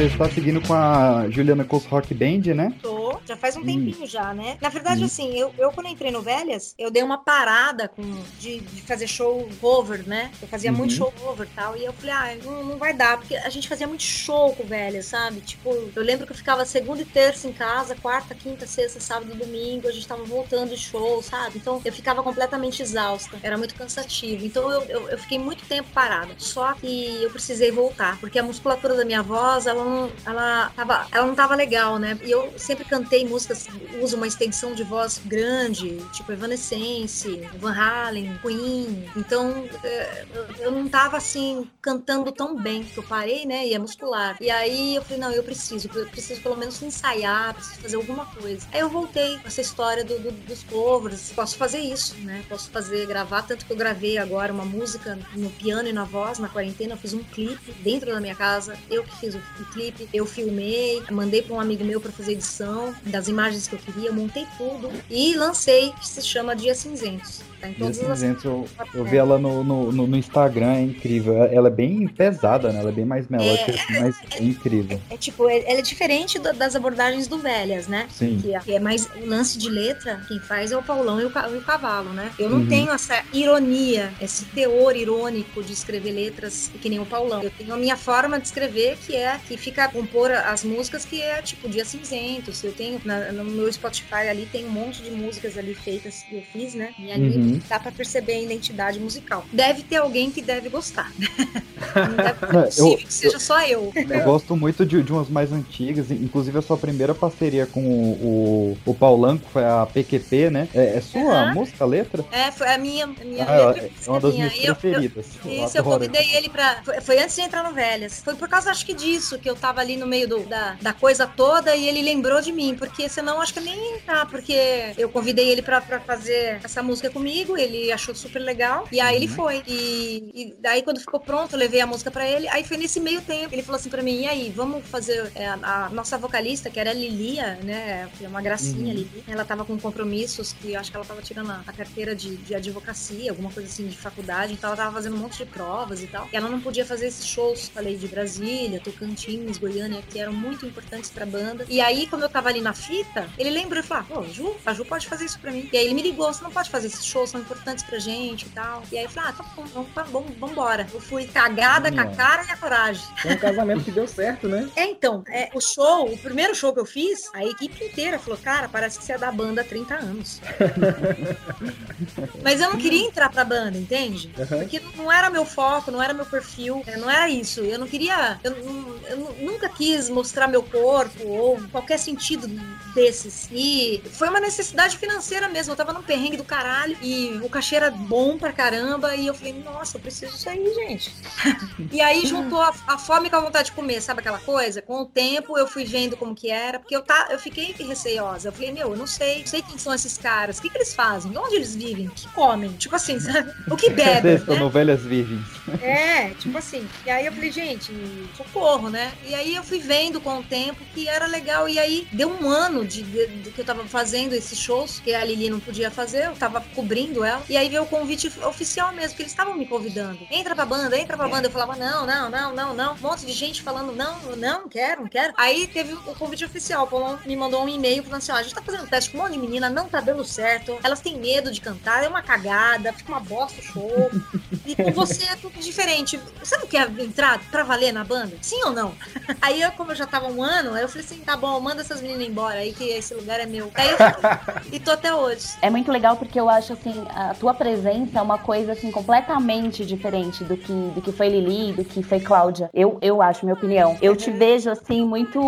Você está seguindo com a Juliana Coco Rock Band, né? Tô, já faz um Hum. tempinho já, né? Na verdade, Hum. assim, eu, eu quando entrei no Velhas, eu dei uma parada com, de, de fazer show cover, né? Eu fazia muito Uhum. show cover e tal, e eu falei, ah, não, não vai dar, porque a gente fazia muito show com Velhas, sabe? Tipo, eu lembro que eu ficava segunda e terça em casa, quarta, quinta, sexta, sábado e domingo, a gente tava voltando de show, sabe? Então eu ficava completamente exausta, era muito cansativo. Então eu, eu, eu fiquei muito tempo parada. Só que eu precisei voltar, porque a musculatura da minha voz, ela não, ela tava, ela não tava legal, né? E eu sempre cantei gravei músicas, uso uma extensão de voz grande, tipo Evanescence, Van Halen, Queen. Então, é, eu- não tava assim cantando tão bem, porque eu parei, né? E é muscular. E aí eu falei, não, eu preciso, eu preciso pelo menos ensaiar, preciso fazer alguma coisa. Aí eu voltei com essa história do- do- dos covers. Posso fazer isso, né? Posso fazer, gravar, tanto que eu gravei agora uma música no piano e na voz na quarentena. Eu fiz um clipe dentro da minha casa. Eu que fiz o clipe, eu filmei, mandei para um amigo meu para fazer edição das imagens que eu queria, montei tudo e lancei, que se chama Dias Cinzentos. Tá em Dia todas as Cinzento, eu, (laughs) eu vi ela no, no, no- Instagram, é incrível. Ela é bem pesada, né? Ela é bem mais melódica, assim, mas é incrível. É tipo, é- ela é diferente da- das abordagens do Velhas, né? Sim. Que é, que é mais o lance de letra, quem faz é o Paulão e o, e o Cavalo, né? Eu não Uhum. tenho essa ironia, esse teor irônico de escrever letras que nem o Paulão. Eu tenho a minha forma de escrever, que é que fica a compor as músicas, que é tipo Dia Cinzentos. Eu tenho na- no meu Spotify ali tem um monte de músicas ali feitas que eu fiz, né? E ali Uhum. Dá pra perceber a identidade musical. Deve ter alguém que deve gostar. (laughs) Não deve ser eu- possível que seja só eu. Eu gosto muito de, de umas mais antigas, inclusive a sua primeira parceria com o, o, o que foi a PQP, né? É, é sua Aham. música, a letra? É, foi a minha, a minha Ah, letra é uma das minha. minhas E eu- preferidas. eu- Isso, eu convidei ele pra. Foi, foi antes de entrar no Velhas. Foi por causa, acho que disso, que eu tava ali no meio do- da, da coisa toda e ele lembrou de mim, porque senão acho que eu nem ia entrar, porque eu convidei ele pra, pra fazer essa música comigo, ele achou super legal, e aí ele Uhum. foi. E, e daí, quando ficou pronto, eu levei a música pra ele, aí foi nesse meio tempo, ele falou assim pra mim: e aí, vamos fazer. é, a, nossa vocalista, que era a Lilia, né? Uma gracinha, Uhum. Ela tava com compromissos que eu acho que ela tava tirando a, carteira de, de advocacia, alguma coisa assim, de faculdade, então ela tava fazendo um monte de provas e tal. E ela não podia fazer esses shows, falei, de Brasília, Tocantins, Goiânia, que eram muito importantes pra banda. E aí, quando eu tava ali na fita, ele lembrou e falou: pô, Ju, a Ju pode fazer isso pra mim. E aí ele me ligou: você não pode fazer esses shows, são importantes pra gente e tal. E aí eu falei: ah, tá bom, vamos, tá bom, vambora. Eu fui cagada com a cara e a coragem. Foi um casamento que deu certo, né? (laughs) É, então, é, o show, o primeiro show que eu fiz, a equipe inteira falou, cara, parece que você é da banda há 30 anos. (laughs) Mas eu não queria entrar pra banda, entende? Uhum. Porque não era meu foco, não era meu perfil, é, não era isso. Eu não queria, eu, eu nu- nunca quis mostrar meu corpo ou qualquer sentido desses. E foi uma necessidade financeira mesmo. Eu tava num perrengue do caralho e o cachê era bom pra caramba. E eu falei, nossa, eu preciso disso aí, gente. (laughs) E aí juntou a, a fome com a vontade de comer, sabe aquela coisa? Com o tempo eu fui vendo como que era, porque eu, tá, eu fiquei receosa. Eu falei, meu, eu não sei, não sei quem são esses caras, o que, que eles fazem, onde eles vivem, o que comem, tipo assim, (laughs) sabe? O que bebem, Dessa né? novelas virgens. É, tipo assim. E aí eu falei, gente, socorro, né? E aí eu fui vendo com o tempo que era legal. E aí deu um ano de, de- de que eu tava fazendo esses shows, que a Lili não podia fazer, eu tava cobrindo ela. E aí veio o convite oficial mesmo, que eles estavam me convidando. Entra pra banda, entra pra banda. Eu falava, não, não, não, não, não. Um monte de gente falando, não, não, quero, não quero. Aí teve o convite oficial. O Paulão me mandou um e-mail falando assim: ó, a gente tá fazendo teste com um monte de menina, não tá dando certo. Elas têm medo de cantar, é uma cagada, fica uma bosta o show. E com você é tudo diferente. Você não quer entrar pra valer na banda? Sim ou não? (laughs) Aí eu, como eu já tava um ano, eu falei assim: tá bom, manda essas meninas embora aí, que esse lugar é meu. Aí eu e tô até hoje. É muito legal porque eu acho assim, a tua presença é uma coisa assim completamente diferente do que, do que foi Lili, do que foi Cláudia. Eu, eu acho, minha opinião. Eu te vejo assim muito,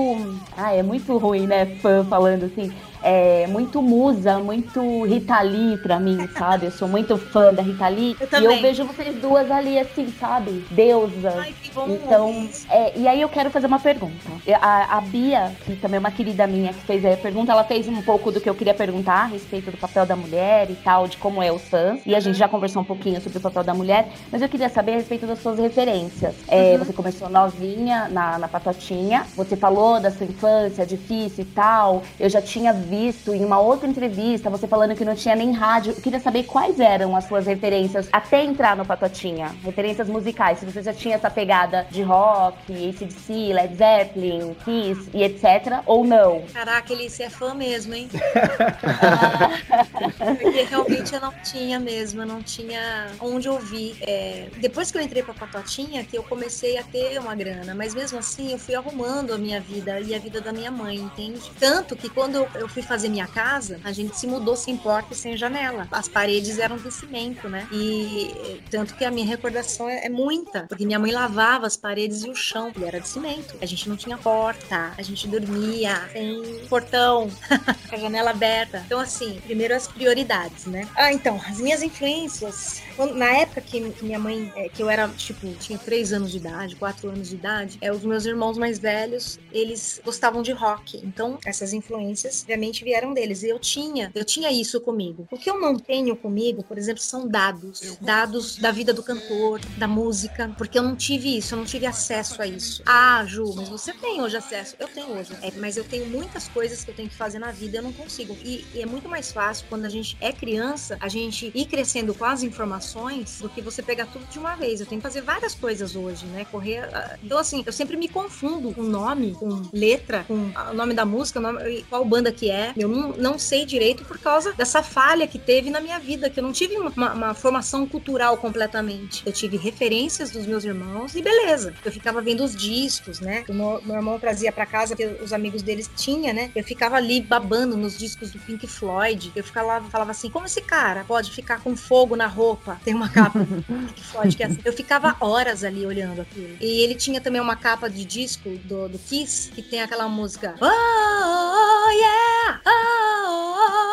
ah, é muito ruim, né, fã falando assim. É muito musa, muito Rita Lee pra mim, sabe? Eu sou muito fã da Rita Lee. Eu e eu vejo vocês duas ali assim, sabe? Deusa. Ai, que bom. Então, é, e aí eu quero fazer uma pergunta. A, a Bia, que também é uma querida minha, que fez a pergunta, ela fez um pouco do que eu queria perguntar a respeito do papel da mulher e tal, de como é os fãs. E a gente já conversou um pouquinho sobre o papel da mulher, mas eu queria saber a respeito das suas referências. É, Você começou novinha na, na Patotinha, você falou da sua infância difícil e tal. Eu já tinha visto em uma outra entrevista você falando que não tinha nem rádio. Eu queria saber quais eram as suas referências até entrar no Patotinha. Referências musicais, se você já tinha essa pegada de rock, ACDC, Led Zeppelin, Kiss e etc. Ou não. Caraca, ele é fã mesmo, hein? (laughs) Porque realmente eu não tinha mesmo, eu não tinha onde ouvir. É, depois que eu entrei pra Patotinha, que eu comecei a ter uma grana, mas mesmo assim eu fui arrumando a minha vida e a vida da minha mãe, entende? Tanto que quando eu fui fui fazer minha casa, a gente se mudou sem porta e sem janela. As paredes eram de cimento, né? E tanto que a minha recordação é, é muita, porque minha mãe lavava as paredes e o chão, ele era de cimento. A gente não tinha porta, a gente dormia sem portão, (laughs) a janela aberta. Então, assim, primeiro as prioridades, né? Ah, então, as minhas influências. Quando- na época que, que minha mãe, é, que eu era, tipo, tinha três anos de idade, quatro anos de idade, é, os meus irmãos mais velhos, eles gostavam de rock. Então, essas influências, obviamente, vieram deles. E eu tinha, eu tinha isso comigo. O que eu não tenho comigo, por exemplo, são dados. Dados da vida do cantor, da música, porque eu não tive isso, eu não tive acesso a isso. Ah, Ju, mas você tem hoje acesso. Eu tenho hoje. É, mas eu tenho muitas coisas que eu tenho que fazer na vida eu não consigo. E, e é muito mais fácil quando a gente é criança, a gente ir crescendo com as informações do que você pegar tudo de uma vez. Eu tenho que fazer várias coisas hoje, né? Correr. ah, Então, assim, eu sempre me confundo com nome, com letra, com ah, o nome da música, nome- qual banda que é. Eu não, não sei direito por causa dessa falha que teve na minha vida, que eu não tive uma, uma- formação cultural completamente. Eu tive referências dos meus irmãos e beleza. Eu ficava vendo os discos, né? O meu, meu irmão trazia pra casa, que os amigos deles tinha, né? Eu ficava ali babando nos discos do Pink Floyd. Eu ficava lá, falava assim, como esse cara pode ficar com fogo na roupa? Tem uma capa do (laughs) Pink Floyd que é assim. Eu ficava horas ali olhando aquilo. E ele tinha também uma capa de disco do, do Kiss, que tem aquela música Oh, oh, yeah! Oh,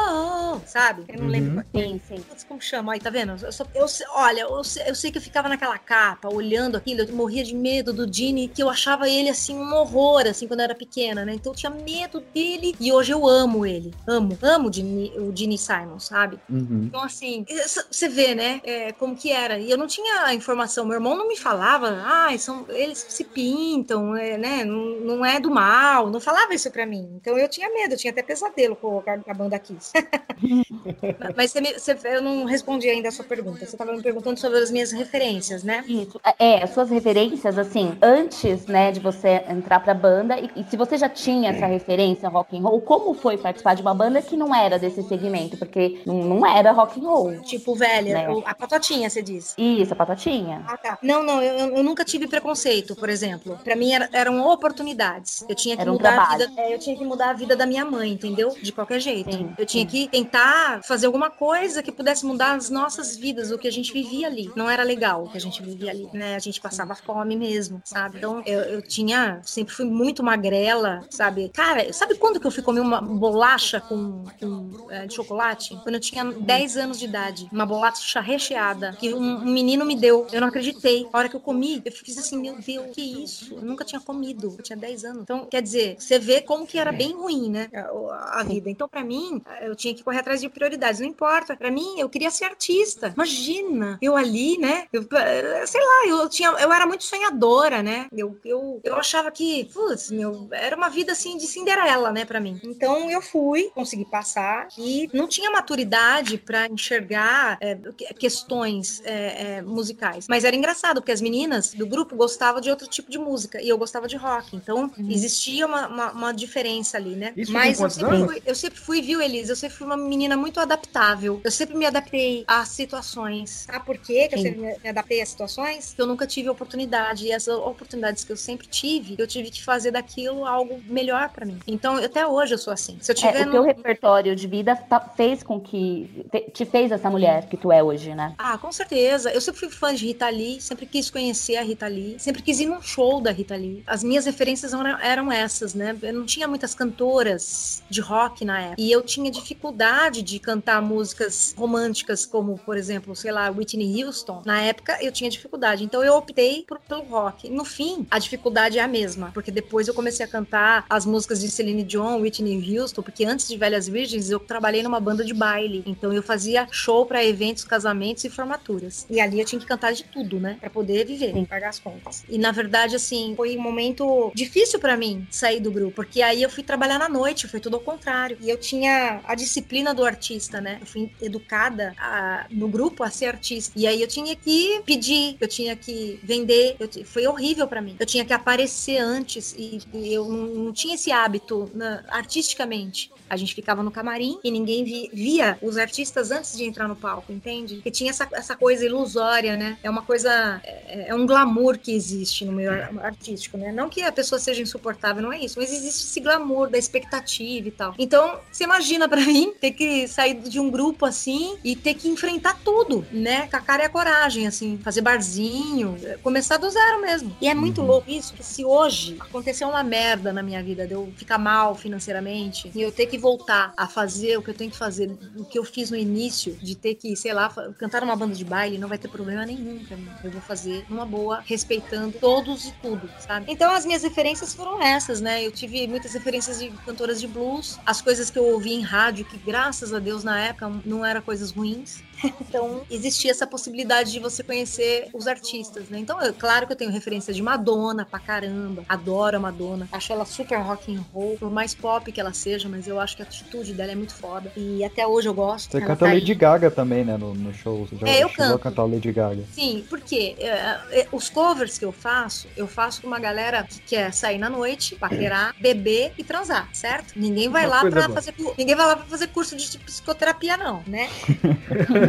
sabe? Eu não lembro. Sim, sim. Putz, como chama? Aí, tá vendo? Eu só- eu sei- olha, eu sei, eu sei que eu ficava naquela capa, olhando aquilo, eu morria de medo do Gene, que eu achava ele, assim, um horror, assim, quando eu era pequena, né? Então eu tinha medo dele, e hoje eu amo ele. Amo, amo o Gene, o Gene Simon, sabe? Uhum. Então, assim, você vê, né, é, como que era. E eu não tinha a informação. Meu irmão não me falava, ah, são, eles se pintam, é, né, não, não é do mal. Não falava isso pra mim. Então eu tinha medo, eu tinha até pesadelo com a, com a banda Kiss. Mas você me- você- eu não respondi ainda a sua pergunta. Você tava me perguntando sobre as minhas referências, né? Isso. É, as suas referências, assim, antes, né, de você entrar pra banda, e, e se você já tinha essa referência rock and roll, como foi participar de uma banda que não era desse segmento? Porque não, não era rock and roll. Tipo, velha, Né? a patotinha, você disse. Isso, a patotinha. Ah, tá. Não, não, eu, eu- nunca tive preconceito, por exemplo. Pra mim era- eram oportunidades. Eu tinha que um mudar a vida, é, eu tinha que mudar a vida da minha mãe, entendeu? De qualquer jeito. Sim, eu tinha que tentar fazer alguma coisa que pudesse mudar as nossas vidas, o que a gente vivia ali. Não era legal o que a gente vivia ali, né? A gente passava fome mesmo, sabe? Então eu, eu tinha, sempre fui muito magrela, sabe? Cara, sabe quando que eu fui comer uma bolacha com, com, é, de chocolate? Quando eu tinha 10 anos de idade. Uma bolacha recheada que um, um menino me deu. Eu não acreditei. A hora que eu comi, eu fiz assim, meu Deus, que isso? Eu nunca tinha comido. Eu tinha 10 anos. Então, quer dizer, você vê como que era bem ruim, né? A, a vida. Então, pra mim, eu tinha que correr atrás de prioridades. Não importa. Pra mim, eu queria ser artista. Imagina, eu ali, né? Eu, sei lá, eu tinha, eu era muito sonhadora, né? Eu, eu, eu achava que, putz, meu, era uma vida assim de Cinderela, né, pra mim. Então eu fui, consegui passar e não tinha maturidade pra enxergar que- questões eh, eh, musicais. Mas era engraçado, porque as meninas do grupo gostavam de outro tipo de música e eu gostava de rock. Então existia uma, uma, uma diferença ali, né? Isso Mas eu sempre, fui, eu sempre fui, viu, Elisa? Eu sempre fui uma menina muito adaptável. Eu sempre me adaptei às situações. Sabe por quê que eu Sim. sempre me adaptei às situações? Eu nunca tive oportunidade. E as oportunidades que eu sempre tive, eu tive que fazer daquilo algo melhor pra mim. Então, até hoje eu sou assim. Se eu tiver É, o no- teu repertório de vida tá- fez com que. te- fez essa mulher que tu é hoje, né? Ah, com certeza. Eu sempre fui fã de Rita Lee, sempre quis conhecer a Rita Lee, sempre quis ir num show da Rita Lee. As minhas referências eram, eram essas, né? Eu não tinha muitas cantoras de rock na época. E eu tinha dificuldade de cantar músicas românticas, como, por exemplo, sei lá, Whitney Houston. Na época eu tinha dificuldade. Então eu optei por- pelo rock. No fim, a dificuldade é a mesma, porque depois eu comecei a cantar as músicas de Celine Dion, Whitney Houston, porque antes de Velhas Virgens eu trabalhei numa banda de baile. Então eu fazia show pra eventos, casamentos e formaturas. E ali eu tinha que cantar de tudo, né? Pra poder viver, Sim. pagar as contas. E na verdade, assim, foi um momento difícil pra mim sair do grupo, porque aí eu fui trabalhar na noite, foi tudo ao contrário. E eu tinha a disciplina do artista, né? Eu fui educada a- no grupo a ser artista. E aí eu tinha que pedir, eu tinha que vender. eu foi horrível pra mim. Eu tinha que aparecer antes e, e eu não, não tinha esse hábito na- artisticamente. A gente ficava no camarim e ninguém vi- via os artistas antes de entrar no palco, entende? Porque tinha essa, essa coisa ilusória, né? É uma coisa. É, é um glamour que existe no meio ar- artístico, né? Não que a pessoa seja insuportável, não é isso, mas existe esse glamour da expectativa e tal. Então, você imagina pra (laughs) mim ter que sair de um grupo assim e ter que enfrentar tudo, né? Com a cara e a coragem, assim, fazer barzinho, é, começar do zero mesmo. E é muito louco isso, que se hoje acontecer uma merda na minha vida, de eu ficar mal financeiramente e eu ter que voltar a fazer o que eu tenho que fazer, o que eu fiz no início, de ter que, sei lá, cantar numa banda de baile, não vai ter problema nenhum pra mim. Eu vou fazer numa boa, respeitando todos e tudo, sabe? Então as minhas referências foram essas, né? Eu tive muitas referências de cantoras de blues, as coisas que eu ouvi em rádio, que graças a Deus na época não eram coisas ruins. Então, existia essa possibilidade de você conhecer os artistas, né? Então, eu, claro que eu tenho referência de Madonna pra caramba. Adoro a Madonna. Acho ela super rock and roll, por mais pop que ela seja, mas eu acho que a atitude dela é muito foda. E até hoje eu gosto. Você canta tá aí. Lady Gaga também, né, no, no show. Você já É, eu canto. cantar Lady Gaga. Sim, porque é, é, os covers que eu faço, eu faço com uma galera que quer sair na noite, paquerar, (clears throat) beber e transar, certo? Ninguém vai Uma lá pra boa. fazer ninguém vai lá para fazer curso de psicoterapia não, né? (laughs)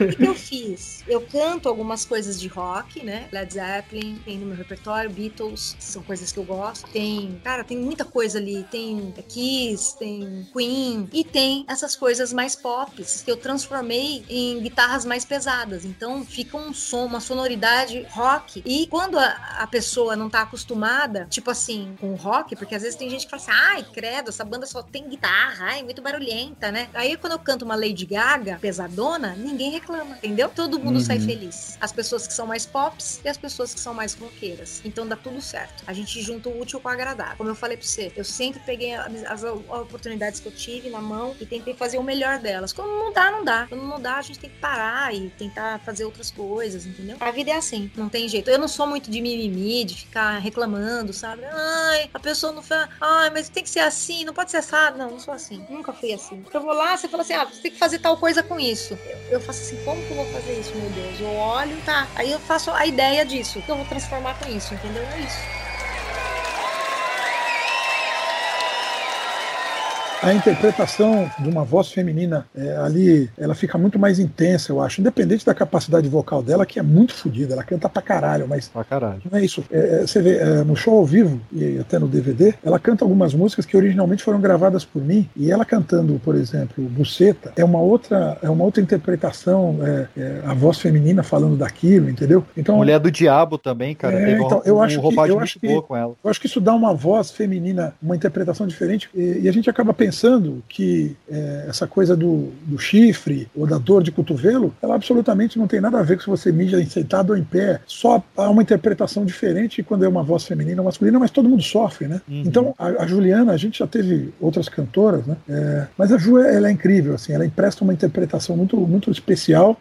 O que, eu fiz? Eu canto algumas coisas de rock, né? Led Zeppelin, tem no meu repertório, Beatles, são coisas que eu gosto. Tem, cara, tem muita coisa ali. Tem Kiss, tem Queen, e tem essas coisas mais pop que eu transformei em guitarras mais pesadas. Então fica um som, uma sonoridade rock. E quando a, a pessoa não tá acostumada, tipo assim, com rock, porque às vezes tem gente que fala assim, ai, credo, essa banda só tem guitarra, ai, muito barulhenta, né? Aí quando eu canto uma Lady Gaga pesadona, ninguém reclama, entendeu? Todo mundo Uhum. sai feliz. As pessoas que são mais pops e as pessoas que são mais roqueiras. Então dá tudo certo. A gente junta o útil com o agradável. Como eu falei pra você, eu sempre peguei as, oportunidades que eu tive na mão e tentei fazer o melhor delas. Quando não dá, não dá. Quando não dá, a gente tem que parar e tentar fazer outras coisas, entendeu? A vida é assim, não tem jeito. Eu não sou muito de mimimi, de ficar reclamando, sabe? Ai, a pessoa não fala, ai, mas tem que ser assim, não pode ser assado. Não, não sou assim. Nunca fui assim. Eu vou lá, você fala assim, ah, você tem que fazer tal coisa com isso. Eu, eu faço assim, como que eu vou fazer isso, meu Deus? Eu olho, tá. Aí eu faço a ideia disso. Que eu vou transformar com isso, entendeu? É isso. A interpretação de uma voz feminina é, ali, ela fica muito mais intensa, eu acho, independente da capacidade vocal dela, que é muito fodida, ela canta pra caralho, mas Pra caralho. não é isso. É, é, você vê, é, no show ao vivo e até no DVD, ela canta algumas músicas que originalmente foram gravadas por mim, e ela cantando, por exemplo, Buceta, é uma outra, é uma outra interpretação, é, é, a voz feminina falando daquilo, entendeu? Então, Mulher do Diabo também, cara. É, então, um, eu um acho que- roupagem eu acho que- boa com ela. eu acho que isso dá uma voz feminina, uma interpretação diferente, e, e a gente acaba pensando que é, essa coisa do, do chifre ou da dor de cotovelo, ela absolutamente não tem nada a ver com se você mija sentado ou em pé. Só há uma interpretação diferente quando é uma voz feminina ou masculina, mas todo mundo sofre, né? Uhum. Então, a, a Juliana, a gente já teve outras cantoras, né? É, mas a Ju, ela é incrível, assim, ela empresta uma interpretação muito, muito especial.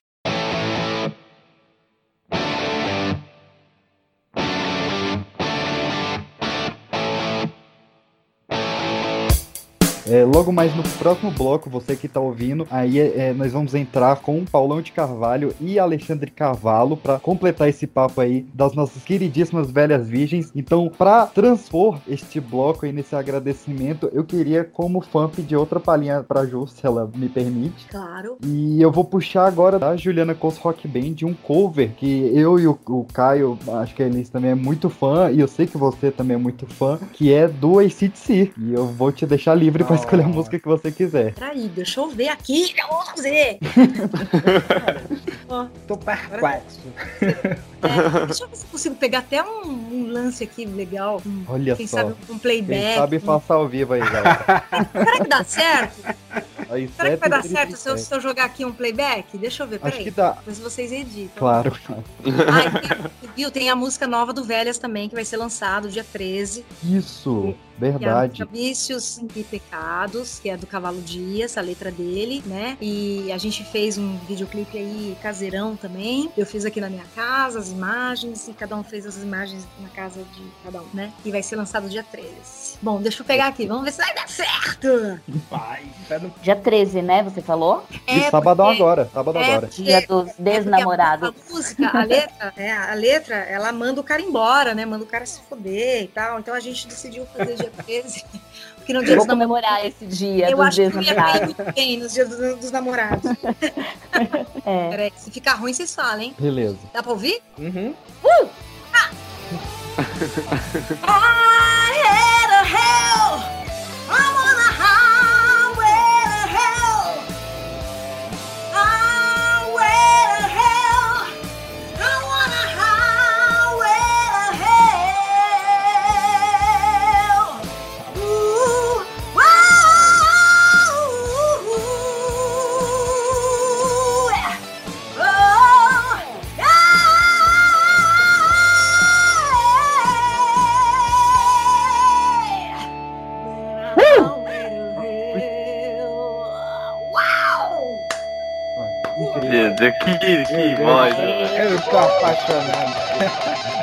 É, logo mais no próximo bloco, você que tá ouvindo, aí é, é, nós vamos entrar com Paulão de Carvalho e Alexandre Carvalho para completar esse papo aí das nossas queridíssimas velhas virgens. Então, para transpor este bloco aí nesse agradecimento, eu queria, como fã, pedir outra palhinha pra Ju, se ela me permite. Claro. E eu vou puxar agora da Juliana Cos Rock Band um cover que eu e o, o Caio, acho que eles também é muito fã, e eu sei que você também é muito fã, que é do ACDC. E eu vou te deixar livre pra escolher a música que você quiser. Peraí, deixa eu ver aqui eu vou fazer. (laughs) Tô perplexo. (laughs) é, deixa eu ver se eu consigo pegar até um, um lance aqui legal. Um, Olha quem só. sabe um playback. Quem sabe faça ao vivo aí, galera. (laughs) Será que dá certo? Aí, Será que vai dar 7h37. certo se eu, se eu jogar aqui um playback? Deixa eu ver, Acho peraí. que dá. Depois vocês editam. Claro. Ah, e tem, viu? Tem a música nova do Velhas também, que vai ser lançado dia 13. Isso. Verdade. Que é a Vícios e Pecados, que é do Cavalo Dias, a letra dele, né? E a gente fez um videoclipe aí caseirão também. Eu fiz aqui na minha casa as imagens e cada um fez as imagens na casa de cada um, né? E vai ser lançado dia 13. Bom, deixa eu pegar aqui, vamos ver se vai dar certo. Vai. Pé no- Dia 13, né? Você falou? E É, sabadão porque- agora, sábado é, agora. Dia dos desnamorados. A música, a letra, é, a letra, ela manda o cara embora, né? Manda o cara se foder e tal. Então a gente decidiu fazer dia 13. Porque no dia Eu vou comemorar esse dia Eu acho que eu ia cair muito bem nos dias dos, dos namorados. (laughs) É. Peraí, se ficar ruim, vocês falam, hein? Beleza. Dá pra ouvir? Uhum. (laughs) I had a hell. Que, que, que voz. Eu tô apaixonado. (laughs)